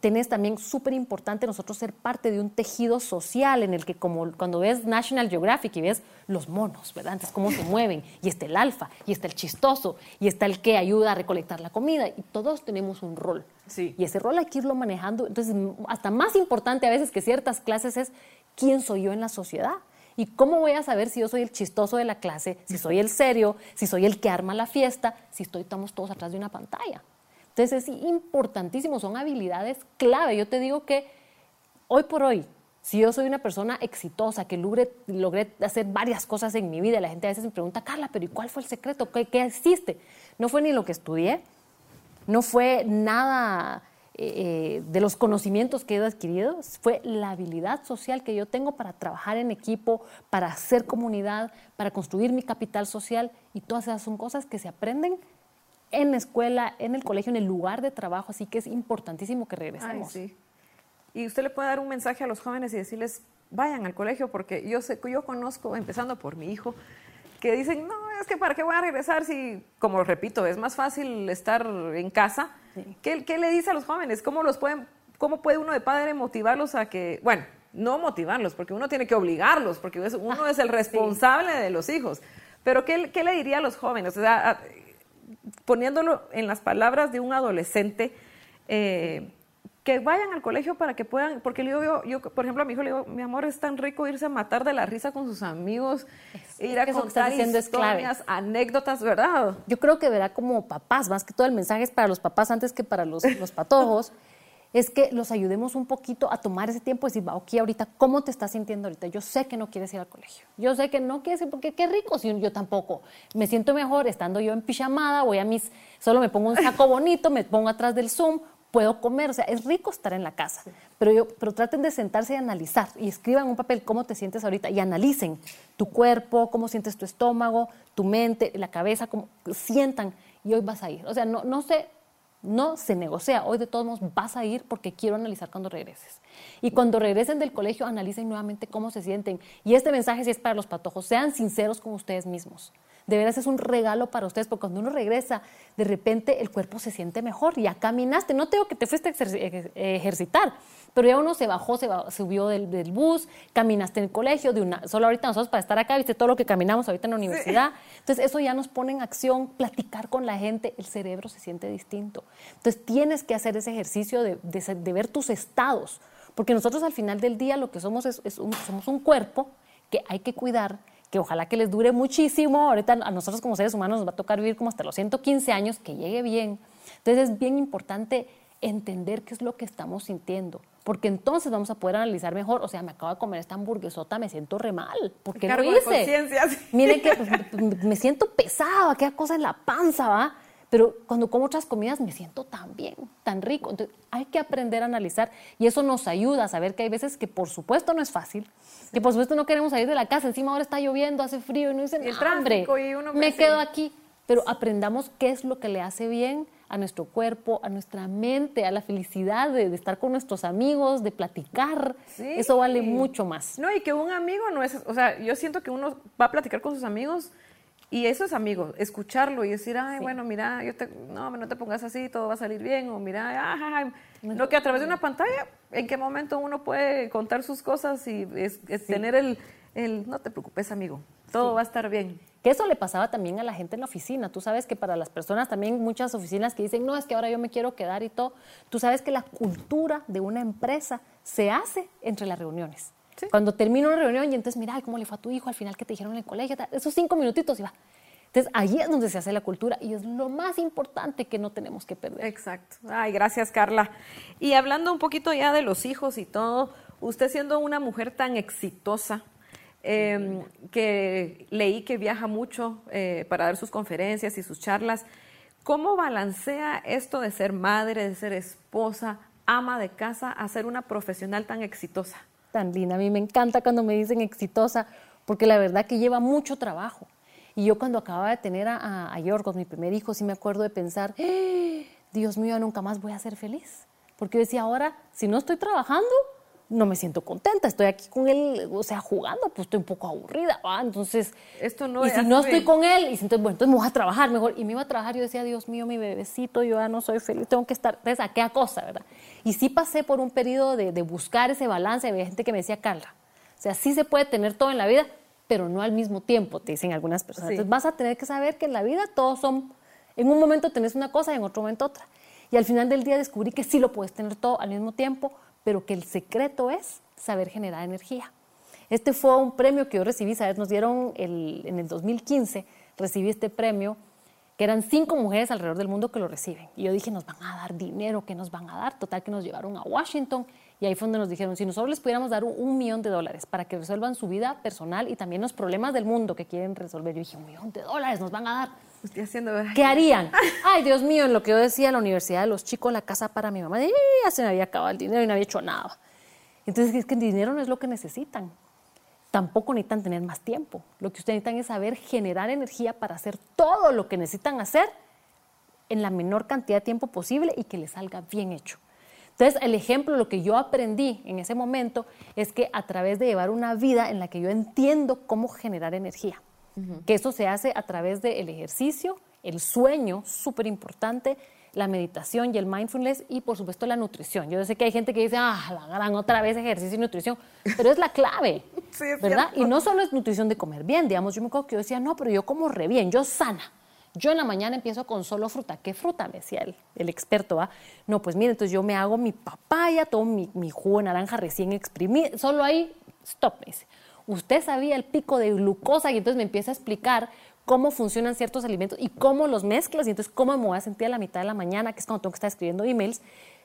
Tenés también súper importante nosotros ser parte de un tejido social en el que como cuando ves National Geographic y ves los monos, ¿verdad? Entonces cómo se mueven, y está el alfa, y está el chistoso, y está el que ayuda a recolectar la comida, y todos tenemos un rol. Sí. Y ese rol hay que irlo manejando. Entonces, hasta más importante a veces que ciertas clases es quién soy yo en la sociedad. ¿Y cómo voy a saber si yo soy el chistoso de la clase, si soy el serio, si soy el que arma la fiesta, si estoy, estamos todos atrás de una pantalla? Entonces es importantísimo, son habilidades clave. Yo te digo que hoy por hoy, Si yo soy una persona exitosa, que logré, hacer varias cosas en mi vida, la gente a veces me pregunta, Carla, pero ¿y cuál fue el secreto? ¿Qué, hiciste? No fue ni lo que estudié, no fue nada eh, de los conocimientos que he adquirido, fue la habilidad social que yo tengo para trabajar en equipo, para hacer comunidad, para construir mi capital social y todas esas son cosas que se aprenden en la escuela, en el colegio, en el lugar de trabajo, así que es importantísimo que regresemos. sí. Y usted le puede dar un mensaje a los jóvenes y decirles, vayan al colegio, porque yo sé, yo conozco, empezando por mi hijo, que dicen, no, es que para qué voy a regresar si, como repito, es más fácil estar en casa. ¿Qué, ¿Qué, le dice a los jóvenes? ¿Cómo, los pueden, ¿Cómo puede uno de padre motivarlos a que, bueno, no motivarlos, porque uno tiene que obligarlos, porque uno es el responsable de los hijos, pero ¿qué, ¿qué, le diría a los jóvenes? O sea, poniéndolo en las palabras de un adolescente, eh, que vayan al colegio para que puedan, porque le digo, yo, por ejemplo, a mi hijo le digo, mi amor, es tan rico irse a matar de la risa con sus amigos, ir a contar historias, anécdotas, ¿verdad? Yo creo que verá como papás, más que todo el mensaje es para los papás antes que para los, los patojos, es que los ayudemos un poquito a tomar ese tiempo y decir, va, ok, ahorita, ¿cómo te estás sintiendo ahorita? Yo sé que no quieres ir al colegio, yo sé que no quieres ir porque qué rico, si yo tampoco, me siento mejor estando yo en pijamada, voy a mis, solo me pongo un saco bonito, me pongo atrás del Zoom, puedo comer, o sea, es rico estar en la casa, pero, yo, pero traten de sentarse y analizar y escriban un papel cómo te sientes ahorita y analicen tu cuerpo, cómo sientes tu estómago, tu mente, la cabeza, cómo sientan y hoy vas a ir. O sea, no, no, se, no se negocia, hoy de todos modos vas a ir porque quiero analizar cuando regreses. Y cuando regresen del colegio, analicen nuevamente cómo se sienten. Y este mensaje sí es para los patojos, sean sinceros con ustedes mismos. De veras es un regalo para ustedes, porque cuando uno regresa, de repente el cuerpo se siente mejor, ya caminaste, no tengo que te fuiste a ejercitar, pero ya uno se bajó, se subió del, bus, caminaste en el colegio, de una, solo ahorita nosotros para estar acá, viste todo lo que caminamos ahorita en la universidad, entonces eso ya nos pone en acción, platicar con la gente, el cerebro se siente distinto. Entonces tienes que hacer ese ejercicio de, ver tus estados, porque nosotros al final del día lo que somos es, somos un cuerpo que hay que cuidar, que ojalá que les dure muchísimo. Ahorita a nosotros como seres humanos nos va a tocar vivir como hasta los 115 años, que llegue bien. Entonces es bien importante entender qué es lo que estamos sintiendo, porque entonces vamos a poder analizar mejor, o sea, me acabo de comer esta hamburguesota, me siento re mal, ¿por qué lo hice? Miren que pues, me siento pesado, qué cosa en la panza, ¿va? Pero cuando como otras comidas me siento tan bien, tan rico. Entonces hay que aprender a analizar y eso nos ayuda a saber que hay veces que por supuesto no es fácil, que por supuesto no queremos salir de la casa, encima ahora está lloviendo, hace frío y no dicen hambre, me quedo aquí, pero aprendamos qué es lo que le hace bien a nuestro cuerpo, a nuestra mente, a la felicidad de, estar con nuestros amigos, de platicar. Eso vale mucho más. No, y que un amigo no es, o sea, yo siento que uno va a platicar con sus amigos y eso es amigo, escucharlo y decir, ay, bueno, mira, yo te, no, no te pongas así, todo va a salir bien, o mira, ay, no que a través de una pantalla, ¿en qué momento uno puede contar sus cosas y es, tener el, el, no te preocupes, amigo, todo va a estar bien? Que eso le pasaba también a la gente en la oficina. Tú sabes que para las personas también muchas oficinas que dicen, no, es que ahora yo me quiero quedar y todo, tú sabes que la cultura de una empresa se hace entre las reuniones. Cuando termina una reunión y entonces, mira, ¿cómo le fue a tu hijo al final que te dijeron en el colegio? Esos cinco minutitos y va. Entonces, ahí es donde se hace la cultura y es lo más importante que no tenemos que perder. Exacto. Ay, gracias, Carla. Y hablando un poquito ya de los hijos y todo, usted siendo una mujer tan exitosa, em, que leí que viaja mucho eh, para dar sus conferencias y sus charlas, ¿cómo balancea esto de ser madre, de ser esposa, ama de casa, a ser una profesional tan exitosa? A mí me encanta cuando me dicen exitosa, porque la verdad que lleva mucho trabajo. Y yo cuando acababa de tener a, a Yorgos, mi primer hijo, sí me acuerdo de pensar, ¡Eh! Dios mío, nunca más voy a ser feliz. Porque yo decía, ahora, si no estoy trabajando, no me siento contenta, estoy aquí con él, o sea, jugando, pues estoy un poco aburrida, Entonces, Esto no y si no estoy con él, y entonces, bueno, entonces me voy a trabajar mejor. Y me iba a trabajar, yo decía, Dios mío, mi bebecito, yo ya no soy feliz, tengo que estar, entonces, ¿a qué cosa, verdad? Y sí pasé por un periodo de, de buscar ese balance, había gente que me decía, Carla, o sea, sí se puede tener todo en la vida, pero no al mismo tiempo, te dicen algunas personas. Entonces vas a tener que saber que en la vida todos son, en un momento tenés una cosa y en otro momento otra. Y al final del día descubrí que sí lo puedes tener todo al mismo tiempo, pero que el secreto es saber generar energía. Este fue un premio que yo recibí, ¿sabes? Nos dieron en el 2015, recibí este premio, que eran cinco mujeres alrededor del mundo que lo reciben. Y yo dije, nos van a dar dinero, ¿qué nos van a dar? Total que nos llevaron a Washington Y ahí fue donde nos dijeron, si nosotros les pudiéramos dar un, un, millón de dólares para que resuelvan su vida personal y también los problemas del mundo que quieren resolver. Yo dije, un millón de dólares nos van a dar. Estoy haciendo... ¿Qué harían? Ay, Dios mío, en lo que yo decía, la universidad de los chicos, la casa para mi mamá, ya se me había acabado el dinero y no había hecho nada. Entonces, es que el dinero no es lo que necesitan. Tampoco necesitan tener más tiempo. Lo que ustedes necesitan es saber generar energía para hacer todo lo que necesitan hacer en la menor cantidad de tiempo posible y que les salga bien hecho. Entonces, el ejemplo, lo que yo aprendí en ese momento es que a través de llevar una vida en la que yo entiendo cómo generar energía, uh -huh. que eso se hace a través del ejercicio, el sueño, súper importante, la meditación y el mindfulness y por supuesto la nutrición. Yo sé que hay gente que dice, ah, la gran otra vez ejercicio y nutrición, pero es la clave, sí, es ¿verdad? cierto. Y no solo es nutrición de comer bien, digamos, yo me acuerdo que yo decía, no, pero yo como re bien, yo sana. Yo en la mañana empiezo con solo fruta. ¿Qué fruta? Me decía el, el experto. ¿va? No, pues mire, entonces yo me hago mi papaya, todo mi, mi jugo de naranja recién exprimido. Solo ahí, stop, me dice. Usted sabía el pico de glucosa y entonces me empieza a explicar cómo funcionan ciertos alimentos y cómo los mezclas y entonces cómo me voy a sentir a la mitad de la mañana, que es cuando tengo que estar escribiendo emails.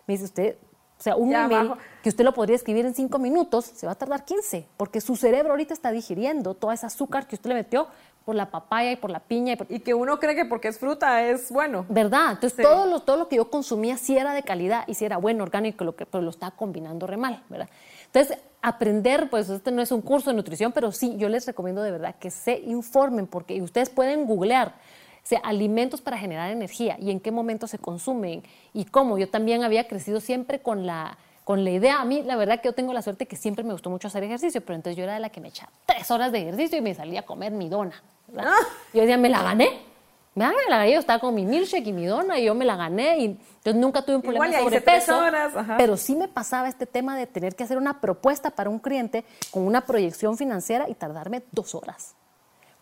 Me dice usted, o sea, un Ya email abajo. que usted lo podría escribir en cinco minutos, se va a tardar 15, porque su cerebro ahorita está digiriendo todo ese azúcar que usted le metió por la papaya y por la piña y por, Y que uno cree que porque es fruta es bueno. ¿Verdad? Entonces Sí. todo, lo, todo lo que yo consumía sí era de calidad y sí era bueno, orgánico, lo que, pero lo estaba combinando re mal, ¿verdad? Entonces, aprender, pues este no es un curso de nutrición, pero sí, yo les recomiendo de verdad que se informen porque ustedes pueden googlear o sea, alimentos para generar energía y en qué momento se consumen y cómo. Yo también había crecido siempre con la, con la idea, a mí la verdad que yo tengo la suerte que siempre me gustó mucho hacer ejercicio, pero entonces yo era de la que me echaba tres horas de ejercicio y me salía a comer mi dona. ¿verdad? Yo decía, me la gané. Me la gané, yo estaba con mi milkshake y mi dona y yo me la gané y yo nunca tuve un problema Igual, de sobrepeso. horas. Pero sí me pasaba este tema de tener que hacer una propuesta para un cliente con una proyección financiera y tardarme dos horas.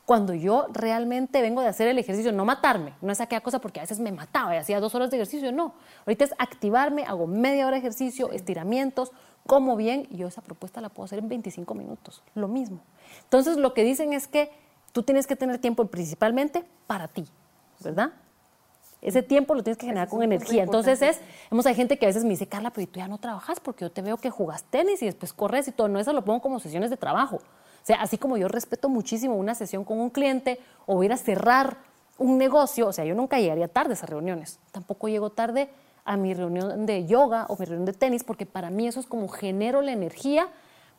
Cuando yo realmente vengo de hacer el ejercicio, no matarme, no es aquella cosa porque a veces me mataba y hacía dos horas de ejercicio, no. Ahorita es activarme, hago media hora de ejercicio, estiramientos, como bien y yo esa propuesta la puedo hacer en 25 minutos, lo mismo. Entonces lo que dicen es que tú tienes que tener tiempo principalmente para ti, ¿verdad? Ese tiempo lo tienes que generar con energía. Entonces es, hemos hay gente que a veces me dice, Carla, pero tú ya no trabajas porque yo te veo que jugas tenis y después corres y todo. No, eso lo pongo como sesiones de trabajo. O sea, así como yo respeto muchísimo una sesión con un cliente o ir a cerrar un negocio, o sea, yo nunca llegaría tarde a esas reuniones. Tampoco llego tarde a mi reunión de yoga o mi reunión de tenis porque para mí eso es como genero la energía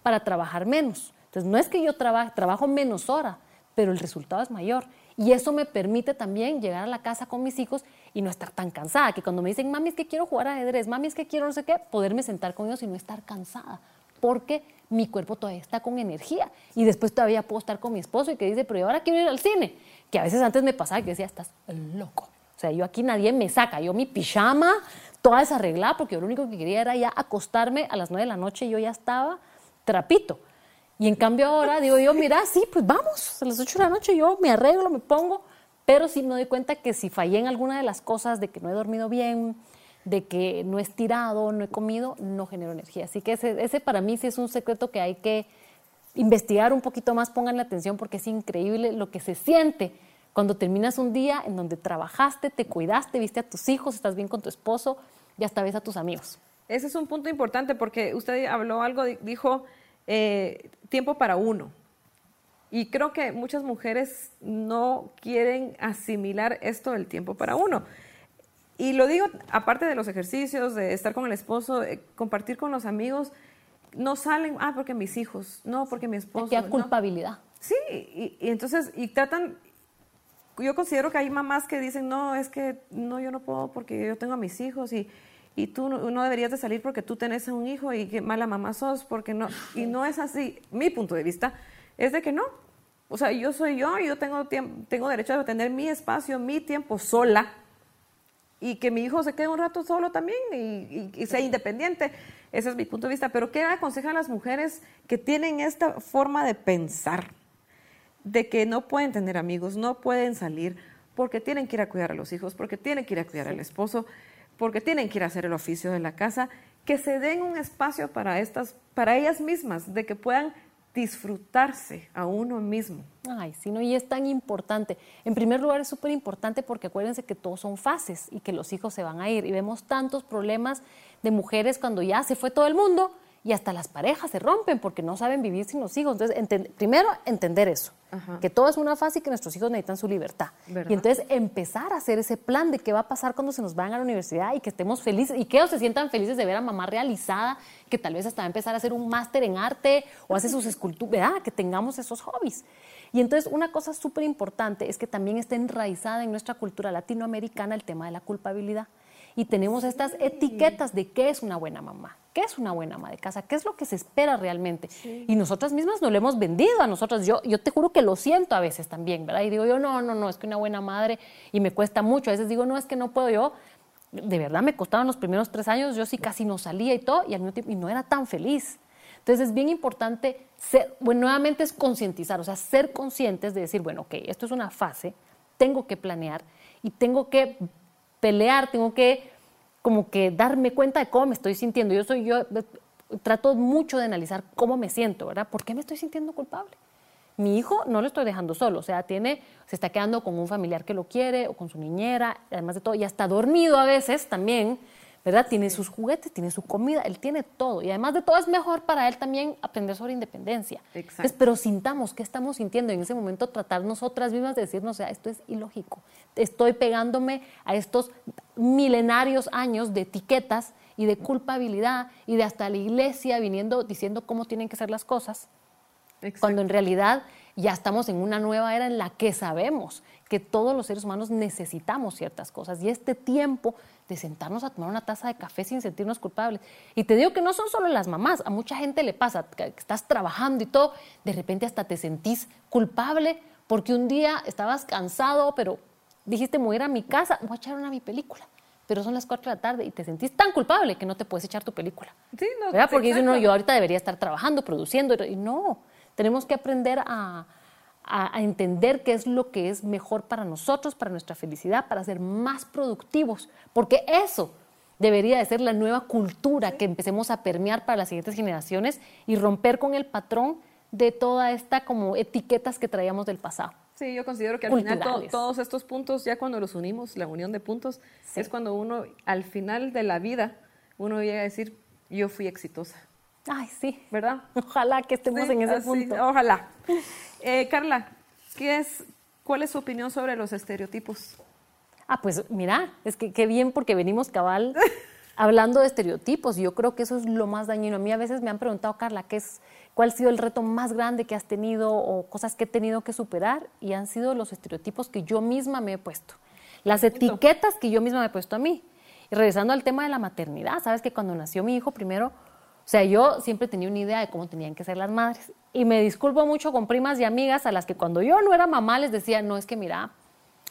para trabajar menos. Entonces, no es que yo traba- trabajo menos hora, pero el resultado es mayor. Y eso me permite también llegar a la casa con mis hijos y no estar tan cansada. Que cuando me dicen, mami, es que quiero jugar ajedrez, mami, es que quiero no sé qué, poderme sentar con ellos y no estar cansada. Porque mi cuerpo todavía está con energía. Y después todavía puedo estar con mi esposo y que dice, pero ¿y ahora quiero ir al cine? Que a veces antes me pasaba que decía, estás loco. O sea, yo aquí nadie me saca. Yo mi pijama, toda desarreglada, porque yo lo único que quería era ya acostarme a las nueve de la noche y yo ya estaba trapito. Y en cambio ahora digo yo, mira, sí, pues vamos, a las 8 de la noche yo me arreglo, me pongo, pero sí me doy cuenta que si fallé en alguna de las cosas, de que no he dormido bien, de que no he estirado, no he comido, no genero energía. Así que ese, ese para mí sí es un secreto que hay que investigar un poquito más, pongan atención porque es increíble lo que se siente cuando terminas un día en donde trabajaste, te cuidaste, viste a tus hijos, estás bien con tu esposo y hasta ves a tus amigos. Ese es un punto importante porque usted habló algo, di- dijo eh, tiempo para uno. Y creo que muchas mujeres no quieren asimilar esto del tiempo para uno. Y lo digo, aparte de los ejercicios, de estar con el esposo, eh, compartir con los amigos, no salen, ah, porque mis hijos, no, porque mi esposo. Queda no. culpabilidad. Sí, y, y entonces, y tratan, yo considero que hay mamás que dicen, no, es que no, yo no puedo porque yo tengo a mis hijos y, y tú no, deberías de salir porque tú tenés un hijo y qué mala mamá sos, porque no, y no es así. Mi punto de vista es de que no. O sea, yo soy yo, yo tengo, tengo derecho a tener mi espacio, mi tiempo sola y que mi hijo se quede un rato solo también y, y- y sea independiente. Ese es mi punto de vista. Pero ¿qué aconseja a las mujeres que tienen esta forma de pensar? De que no pueden tener amigos, no pueden salir, porque tienen que ir a cuidar a los hijos, porque tienen que ir a cuidar al esposo, porque tienen que ir a hacer el oficio de la casa, que se den un espacio para estas, para ellas mismas, de que puedan disfrutarse a uno mismo. Ay, sí, no, y es tan importante. En primer lugar, es súper importante porque acuérdense que todos son fases y que los hijos se van a ir. Y vemos tantos problemas de mujeres cuando ya se fue todo el mundo y hasta las parejas se rompen porque no saben vivir sin los hijos. Entonces, primero, entender eso, que todo es una fase y que nuestros hijos necesitan su libertad. Y entonces empezar a hacer ese plan de qué va a pasar cuando se nos vayan a la universidad y que estemos felices y que ellos se sientan felices de ver a mamá realizada, que tal vez hasta va a empezar a hacer un máster en arte o hace sus esculturas, ¿verdad? Que tengamos esos hobbies. Y entonces una cosa súper importante es que también esté enraizada en nuestra cultura latinoamericana el tema de la culpabilidad. Y tenemos estas etiquetas de qué es una buena mamá, qué es una buena ama de casa, qué es lo que se espera realmente. Y nosotras mismas no lo hemos vendido a nosotras. Yo, yo te juro que lo siento a veces también, ¿verdad? Y digo yo, no, no, no, es que una buena madre y me cuesta mucho. A veces digo, no, es que no puedo yo. De verdad me costaban los primeros tres años, yo sí casi no salía y todo, y al mismo tiempo y no era tan feliz. Entonces es bien importante, ser, bueno, nuevamente es concientizar, o sea, ser conscientes de decir, bueno, ok, esto es una fase, tengo que planear y tengo que pelear, tengo que como que darme cuenta de cómo me estoy sintiendo. Yo soy yo trato mucho de analizar cómo me siento, ¿verdad? ¿Por qué me estoy sintiendo culpable? Mi hijo no lo estoy dejando solo, o sea, tiene se está quedando con un familiar que lo quiere o con su niñera, además de todo, y hasta dormido a veces también. ¿Verdad? Tiene sus juguetes, tiene su comida, él tiene todo. Y además de todo es mejor para él también aprender sobre independencia. Exacto. pero sintamos qué estamos sintiendo en ese momento, tratar nosotras mismas de decirnos, o sea, esto es ilógico. Estoy pegándome a estos milenarios años de etiquetas y de culpabilidad y de hasta la iglesia viniendo diciendo cómo tienen que ser las cosas. Cuando en realidad ya estamos en una nueva era en la que sabemos que todos los seres humanos necesitamos ciertas cosas y este tiempo de sentarnos a tomar una taza de café sin sentirnos culpables. Y te digo que no son solo las mamás, a mucha gente le pasa, que estás trabajando y todo, de repente hasta te sentís culpable porque un día estabas cansado, pero dijiste, me voy a ir a mi casa, voy a echar una mi película. Pero son las 4 de la tarde y te sentís tan culpable que no te puedes echar tu película. Sí, no, ¿verdad? Porque dices, no, yo ahorita debería estar trabajando, produciendo. Y no, tenemos que aprender a, a, entender qué es lo que es mejor para nosotros, para nuestra felicidad, para ser más productivos, porque eso debería de ser la nueva cultura que empecemos a permear para las siguientes generaciones y romper con el patrón de toda esta como etiquetas que traíamos del pasado. Sí, yo considero que al final todos estos puntos, ya cuando los unimos, la unión de puntos, es cuando uno, al final de la vida, uno llega a decir, yo fui exitosa. Ay, sí. ¿Verdad? Ojalá que estemos en ese punto. Ojalá. Eh, Carla, ¿qué es, ¿cuál es su opinión sobre los estereotipos? Ah, pues mira, es que qué bien porque venimos cabal hablando de estereotipos. Yo creo que eso es lo más dañino. A mí a veces me han preguntado, Carla, ¿qué es, ¿cuál ha sido el reto más grande que has tenido o cosas que he tenido que superar? Y han sido los estereotipos que yo misma me he puesto. Las etiquetas que yo misma me he puesto a mí. Y regresando al tema de la maternidad, sabes que cuando nació mi hijo primero, sea, yo siempre tenía una idea de cómo tenían que ser las madres. Y me disculpo mucho con primas y amigas a las que cuando yo no era mamá les decía, no, es que mira,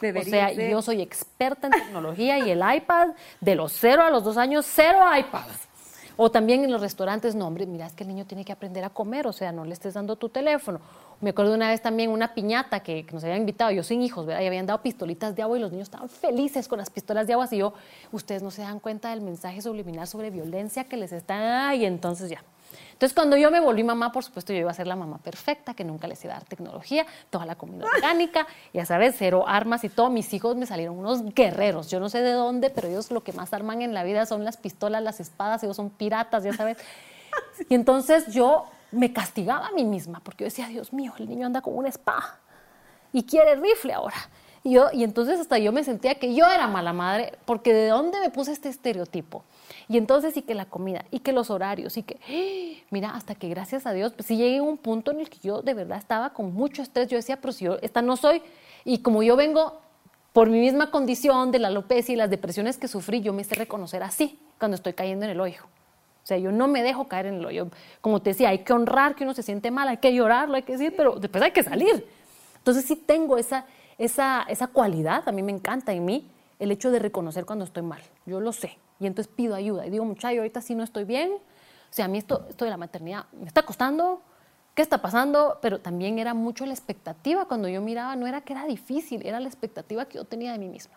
o sea, yo soy experta en tecnología y el iPad, de los cero a los dos años, cero iPads. O también en los restaurantes, no, hombre, mira, es que el niño tiene que aprender a comer, o sea, no le estés dando tu teléfono. Me acuerdo una vez también una piñata que, nos habían invitado, yo sin hijos, ¿verdad? Y habían dado pistolitas de agua y los niños estaban felices con las pistolas de agua. Y yo, ustedes no se dan cuenta del mensaje subliminal sobre violencia que les está. Y entonces ya. Entonces, cuando yo me volví mamá, por supuesto, yo iba a ser la mamá perfecta, que nunca les iba a dar tecnología, toda la comida orgánica, ya sabes, cero armas y todo. Mis hijos me salieron unos guerreros. Yo no sé de dónde, pero ellos lo que más arman en la vida son las pistolas, las espadas, ellos son piratas, ya sabes. Y entonces yo me castigaba a mí misma, porque yo decía, Dios mío, el niño anda con una espada y quiere rifle ahora. Y, yo, y entonces hasta yo me sentía que yo era mala madre, porque de dónde me puse este estereotipo. Y entonces sí que la comida, y que los horarios, y que, mira, hasta que gracias a Dios, pues sí llegué a un punto en el que yo de verdad estaba con mucho estrés. Yo decía, pero si yo esta no soy, y como yo vengo por mi misma condición de la alopecia y las depresiones que sufrí, yo me sé reconocer así cuando estoy cayendo en el hoyo. O sea, yo no me dejo caer en el hoyo. Como te decía, hay que honrar que uno se siente mal, hay que llorarlo, hay que decir, pero después hay que salir. Entonces sí tengo esa, esa, esa cualidad, a mí me encanta en mí, el hecho de reconocer cuando estoy mal. Yo lo sé. Y entonces pido ayuda. Y digo, muchacho, ahorita sí no estoy bien. O sea, a mí esto, esto de la maternidad me está costando. ¿Qué está pasando? Pero también era mucho la expectativa cuando yo miraba, no era que era difícil, era la expectativa que yo tenía de mí misma.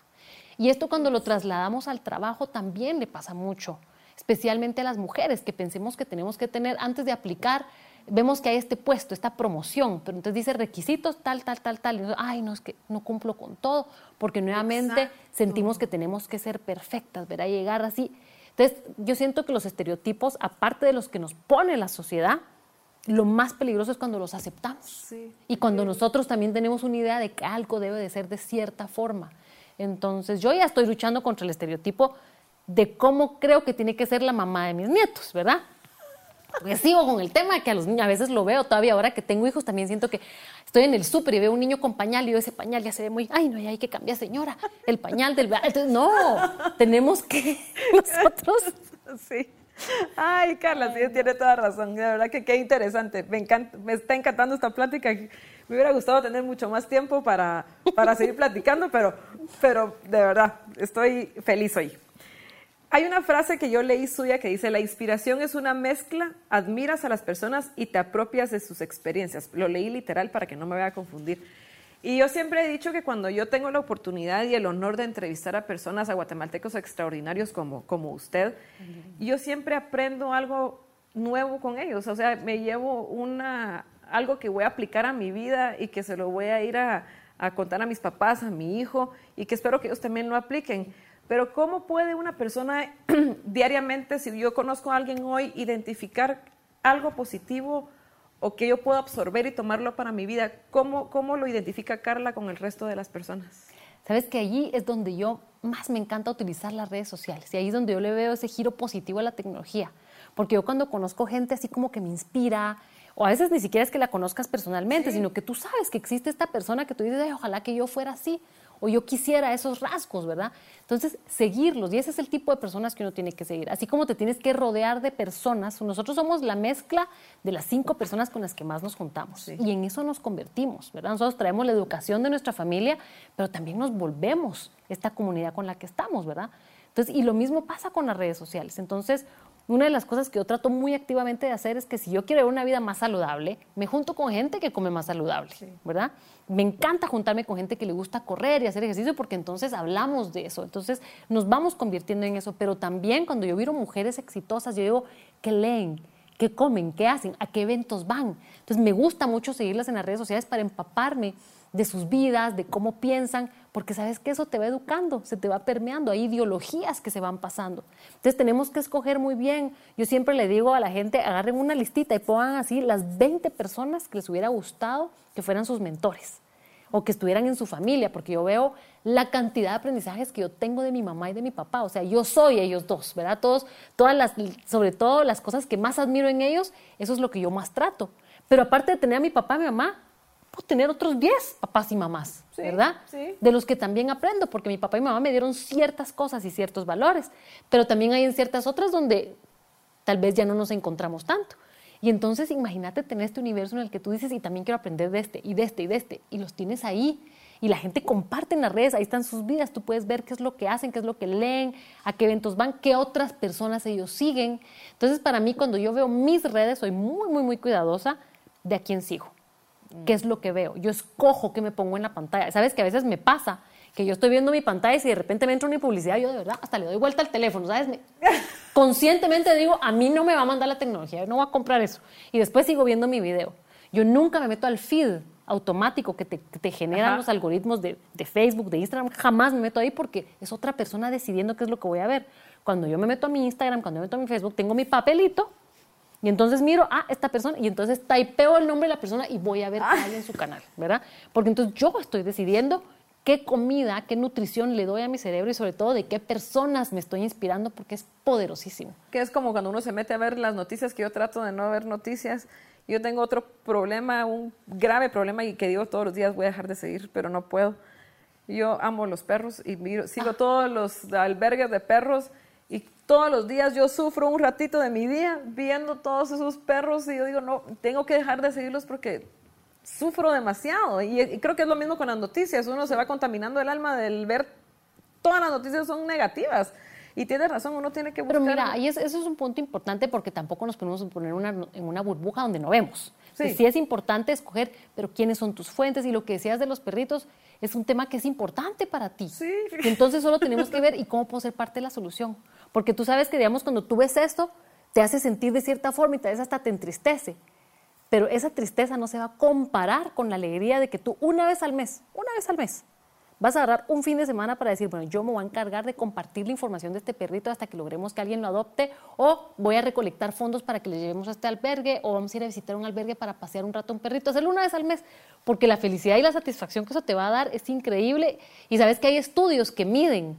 Y esto cuando lo trasladamos al trabajo también le pasa mucho especialmente a las mujeres, que pensemos que tenemos que tener antes de aplicar, vemos que hay este puesto, esta promoción, pero entonces dice requisitos tal, tal, tal, tal, y ay, no, es que no cumplo con todo, porque nuevamente sentimos que tenemos que ser perfectas, ¿verdad? Llegar así. Entonces, yo siento que los estereotipos, aparte de los que nos pone la sociedad, lo más peligroso es cuando los aceptamos. Y cuando nosotros también tenemos una idea de que algo debe de ser de cierta forma. Entonces, yo ya estoy luchando contra el estereotipo de cómo creo que tiene que ser la mamá de mis nietos, ¿verdad? Porque sigo con el tema que a los niños a veces lo veo todavía, ahora que tengo hijos también siento que estoy en el súper y veo un niño con pañal y yo ese pañal ya se ve muy, ay, no, ya hay que cambiar, señora, el pañal del... Entonces, no, tenemos que nosotros... Sí. Ay, Carla, sí, tiene toda razón. De verdad que qué interesante. Me, encanta, me está encantando esta plática. Me hubiera gustado tener mucho más tiempo para, para seguir platicando, pero, pero de verdad, estoy feliz hoy. Hay una frase que yo leí suya que dice, la inspiración es una mezcla, admiras a las personas y te apropias de sus experiencias. Lo leí literal para que no me vaya a confundir. Y yo siempre he dicho que cuando yo tengo la oportunidad y el honor de entrevistar a personas, a guatemaltecos extraordinarios como, como usted, yo siempre aprendo algo nuevo con ellos. O sea, me llevo una, algo que voy a aplicar a mi vida y que se lo voy a ir a, a contar a mis papás, a mi hijo, y que espero que ellos también lo apliquen. Pero ¿cómo puede una persona diariamente, si yo conozco a alguien hoy, identificar algo positivo o que yo puedo absorber y tomarlo para mi vida? ¿Cómo, cómo lo identifica Carla con el resto de las personas? Sabes que allí es donde yo más me encanta utilizar las redes sociales y ahí es donde yo le veo ese giro positivo a la tecnología. Porque yo cuando conozco gente así como que me inspira, o a veces ni siquiera es que la conozcas personalmente, sino que tú sabes que existe esta persona que tú dices, ojalá que yo fuera así, o yo quisiera esos rasgos, ¿verdad? Entonces, seguirlos, y ese es el tipo de personas que uno tiene que seguir. Así como te tienes que rodear de personas, nosotros somos la mezcla de las cinco personas con las que más nos juntamos, y en eso nos convertimos, ¿verdad? Nosotros traemos la educación de nuestra familia, pero también nos volvemos esta comunidad con la que estamos, ¿verdad? Entonces, y lo mismo pasa con las redes sociales. Entonces, una de las cosas que yo trato muy activamente de hacer es que si yo quiero una vida más saludable, me junto con gente que come más saludable, ¿verdad? Me encanta juntarme con gente que le gusta correr y hacer ejercicio porque entonces hablamos de eso, entonces nos vamos convirtiendo en eso, pero también cuando yo veo mujeres exitosas, yo digo, ¿qué leen? ¿Qué comen? ¿Qué hacen? ¿A qué eventos van? Entonces me gusta mucho seguirlas en las redes sociales para empaparme de sus vidas, de cómo piensan, porque sabes que eso te va educando, se te va permeando, hay ideologías que se van pasando. Entonces tenemos que escoger muy bien. Yo siempre le digo a la gente, agarren una listita y pongan así las 20 personas que les hubiera gustado que fueran sus mentores o que estuvieran en su familia, porque yo veo la cantidad de aprendizajes que yo tengo de mi mamá y de mi papá, o sea, yo soy ellos dos, ¿verdad? Todos, todas las, sobre todo las cosas que más admiro en ellos, eso es lo que yo más trato. Pero aparte de tener a mi papá y mi mamá, puedo tener otros 10 papás y mamás, ¿verdad? Sí. De los que también aprendo, porque mi papá y mamá me dieron ciertas cosas y ciertos valores, pero también hay en ciertas otras donde tal vez ya no nos encontramos tanto. Y entonces imagínate tener este universo en el que tú dices, y también quiero aprender de este, y de este, y de este, y los tienes ahí. Y la gente comparte en las redes, ahí están sus vidas, tú puedes ver qué es lo que hacen, qué es lo que leen, a qué eventos van, qué otras personas ellos siguen. Entonces, para mí, cuando yo veo mis redes, soy muy, muy, muy cuidadosa de a quién sigo qué es lo que veo. Yo escojo qué me pongo en la pantalla. Sabes que a veces me pasa que yo estoy viendo mi pantalla y si de repente me entra una publicidad, yo de verdad hasta le doy vuelta al teléfono, ¿sabes? conscientemente digo, a mí no me va a mandar la tecnología, yo no voy a comprar eso. Y después sigo viendo mi video. Yo nunca me meto al feed automático que te, generan los algoritmos de, de, Facebook, de Instagram, jamás me meto ahí porque es otra persona decidiendo qué es lo que voy a ver. Cuando yo me meto a mi Instagram, cuando me meto a mi Facebook, tengo mi papelito y entonces miro, ah, esta persona, y entonces typeo el nombre de la persona y voy a ver ah. hay en su canal, ¿verdad? Porque entonces yo estoy decidiendo qué comida, qué nutrición le doy a mi cerebro y sobre todo de qué personas me estoy inspirando porque es poderosísimo. Que es como cuando uno se mete a ver las noticias, que yo trato de no ver noticias. Yo tengo otro problema, un grave problema y que digo todos los días voy a dejar de seguir, pero no puedo. Yo amo los perros y miro, sigo ah. todos los albergues de perros todos los días yo sufro un ratito de mi día viendo todos esos perros y yo digo, no, tengo que dejar de seguirlos porque sufro demasiado. Y, creo que es lo mismo con las noticias. Uno se va contaminando el alma del ver todas las noticias son negativas. Y tiene razón, uno tiene que buscar... Pero mira, y eso es un punto importante porque tampoco nos podemos poner una, en una burbuja donde no vemos. Sí. sí es importante escoger, pero quiénes son tus fuentes y lo que decías de los perritos es un tema que es importante para ti. Sí. entonces solo tenemos que ver y cómo puedo ser parte de la solución. Porque tú sabes que, digamos, cuando tú ves esto, te hace sentir de cierta forma y tal vez hasta te entristece. Pero esa tristeza no se va a comparar con la alegría de que tú una vez al mes, una vez al mes, Vas a agarrar un fin de semana para decir, bueno, yo me voy a encargar de compartir la información de este perrito hasta que logremos que alguien lo adopte, o voy a recolectar fondos para que le llevemos a este albergue, o vamos a ir a visitar un albergue para pasear un rato a un perrito, hacerlo una vez al mes, porque la felicidad y la satisfacción que eso te va a dar es increíble. Y sabes que hay estudios que miden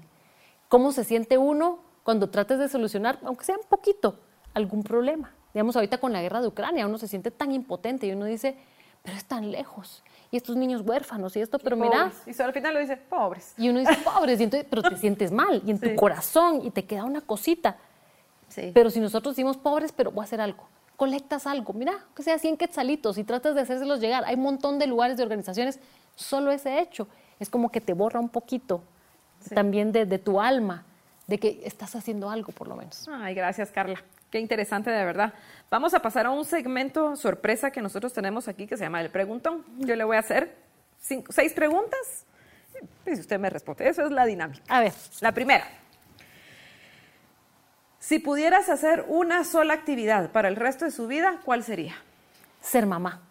cómo se siente uno cuando trates de solucionar, aunque sea un poquito, algún problema. Digamos, ahorita con la guerra de Ucrania, uno se siente tan impotente y uno dice, pero es tan lejos y estos niños huérfanos y esto, pero mira. Y al final lo dice, pobres. Y uno dice, pobres, y entonces, pero te sientes mal, y en tu corazón, y te queda una cosita. Sí. Pero si nosotros decimos pobres, pero voy a hacer algo, colectas algo, mira, que sea 100 quetzalitos y tratas de hacérselos llegar. Hay un montón de lugares, de organizaciones, solo ese hecho es como que te borra un poquito también de, de tu alma, de que estás haciendo algo por lo menos. Ay, gracias, Carla. Qué interesante, de verdad. Vamos a pasar a un segmento sorpresa que nosotros tenemos aquí que se llama el preguntón. Yo le voy a hacer seis preguntas y si usted me responde. Eso es la dinámica. A ver. La primera. Si pudieras hacer una sola actividad para el resto de su vida, ¿cuál sería? Ser mamá.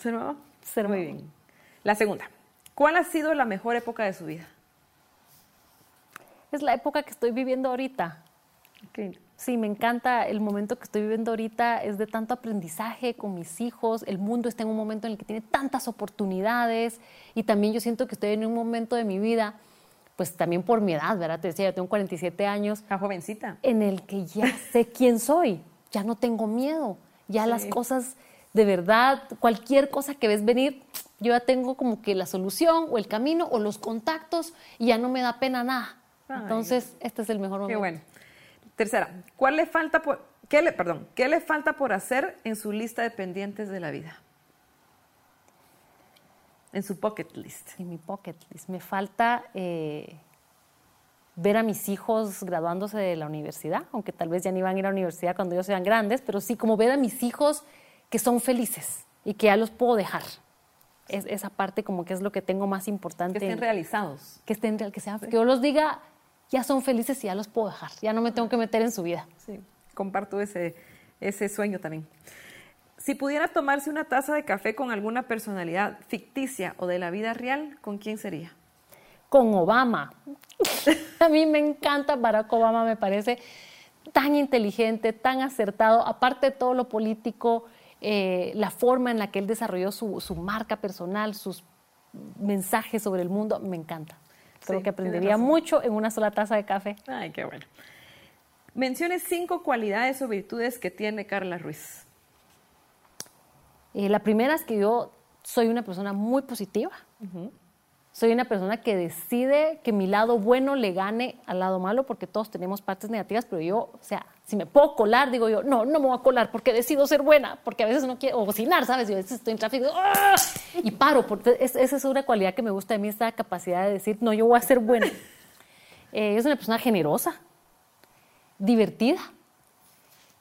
¿Ser mamá? Ser Muy bien. La segunda. ¿Cuál ha sido la mejor época de su vida? Es la época que estoy viviendo ahorita. Sí, me encanta el momento que estoy viviendo ahorita, es de tanto aprendizaje con mis hijos, el mundo está en un momento en el que tiene tantas oportunidades y también yo siento que estoy en un momento de mi vida, pues también por mi edad, ¿verdad? Te decía, yo tengo 47 años. La jovencita. En el que ya sé quién soy, ya no tengo miedo, ya las cosas de verdad, cualquier cosa que ves venir, yo ya tengo como que la solución o el camino o los contactos y ya no me da pena nada. Entonces, este es el mejor momento. Qué bueno. Tercera, ¿cuál le falta por, qué le, perdón, ¿qué le falta por hacer en su lista de pendientes de la vida? En su pocket list. En mi pocket list. Me falta eh, ver a mis hijos graduándose de la universidad, aunque tal vez ya ni van a ir a la universidad cuando ellos sean grandes, pero sí como ver a mis hijos que son felices y que ya los puedo dejar. Es, esa parte como que es lo que tengo más importante. Que estén realizados. Que estén, que sean, que yo los diga, ya son felices y ya los puedo dejar, ya no me tengo que meter en su vida. Sí, comparto ese, ese sueño también. Si pudiera tomarse una taza de café con alguna personalidad ficticia o de la vida real, ¿con quién sería? Con Obama. A mí me encanta Barack Obama, me parece tan inteligente, tan acertado, aparte de todo lo político, eh, la forma en la que él desarrolló su, su marca personal, sus mensajes sobre el mundo, me encanta. Creo que aprendería mucho en una sola taza de café. Ay, qué bueno. Mencione cinco cualidades o virtudes que tiene Carla Ruiz. Eh, la primera es que yo soy una persona muy positiva. Soy una persona que decide que mi lado bueno le gane al lado malo, porque todos tenemos partes negativas, pero yo, o sea, si me puedo colar, digo yo, no, no me voy a colar porque decido ser buena, porque a veces no quiero, o bocinar, ¿sabes? Yo a veces estoy en tráfico ¡ah! y paro, porque esa es una cualidad que me gusta de mí, esta capacidad de decir, no, yo voy a ser buena. Eh, es una persona generosa, divertida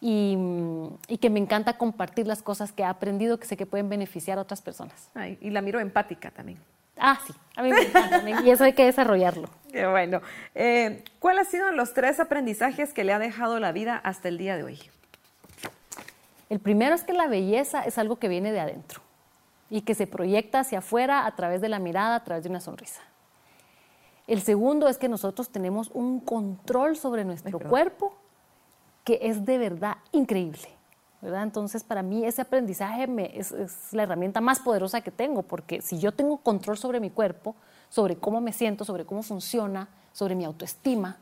y, que me encanta compartir las cosas que he aprendido que sé que pueden beneficiar a otras personas. y la miro empática también. Ah, sí, a mí me encanta y eso hay que desarrollarlo. Qué bueno. Eh, ¿Cuáles han sido los tres aprendizajes que le ha dejado la vida hasta el día de hoy? El primero es que la belleza es algo que viene de adentro y que se proyecta hacia afuera a través de la mirada, a través de una sonrisa. El segundo es que nosotros tenemos un control sobre nuestro cuerpo que es de verdad increíble. Entonces, para mí ese aprendizaje es, la herramienta más poderosa que tengo, porque si yo tengo control sobre mi cuerpo, sobre cómo me siento, sobre cómo funciona, sobre mi autoestima,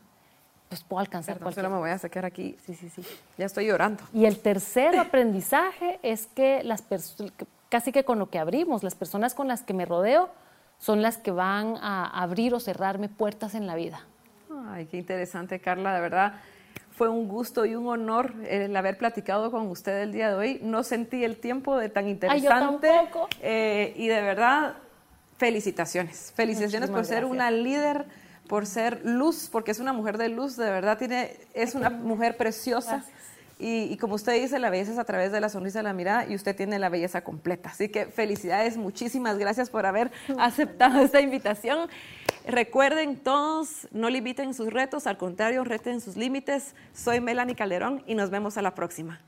pues puedo alcanzar Perdón, cualquier... me voy a sacar aquí. Sí, sí, sí. Ya estoy llorando. Y el tercer aprendizaje es que las casi que con lo que abrimos, las personas con las que me rodeo son las que van a abrir o cerrarme puertas en la vida. Ay, qué interesante, Carla, de verdad fue un gusto y un honor el haber platicado con usted el día de hoy. No sentí el tiempo de tan interesante. Ay, yo eh, y de verdad, felicitaciones. Felicitaciones por ser una líder, por ser luz, porque es una mujer de luz, de verdad tiene, es una mujer preciosa. Y, y, como usted dice, la belleza es a través de la sonrisa de la mirada y usted tiene la belleza completa. Así que felicidades, muchísimas gracias por haber aceptado esta invitación. Recuerden todos, no limiten sus retos, al contrario, reten sus límites. Soy Melanie Calderón y nos vemos a la próxima.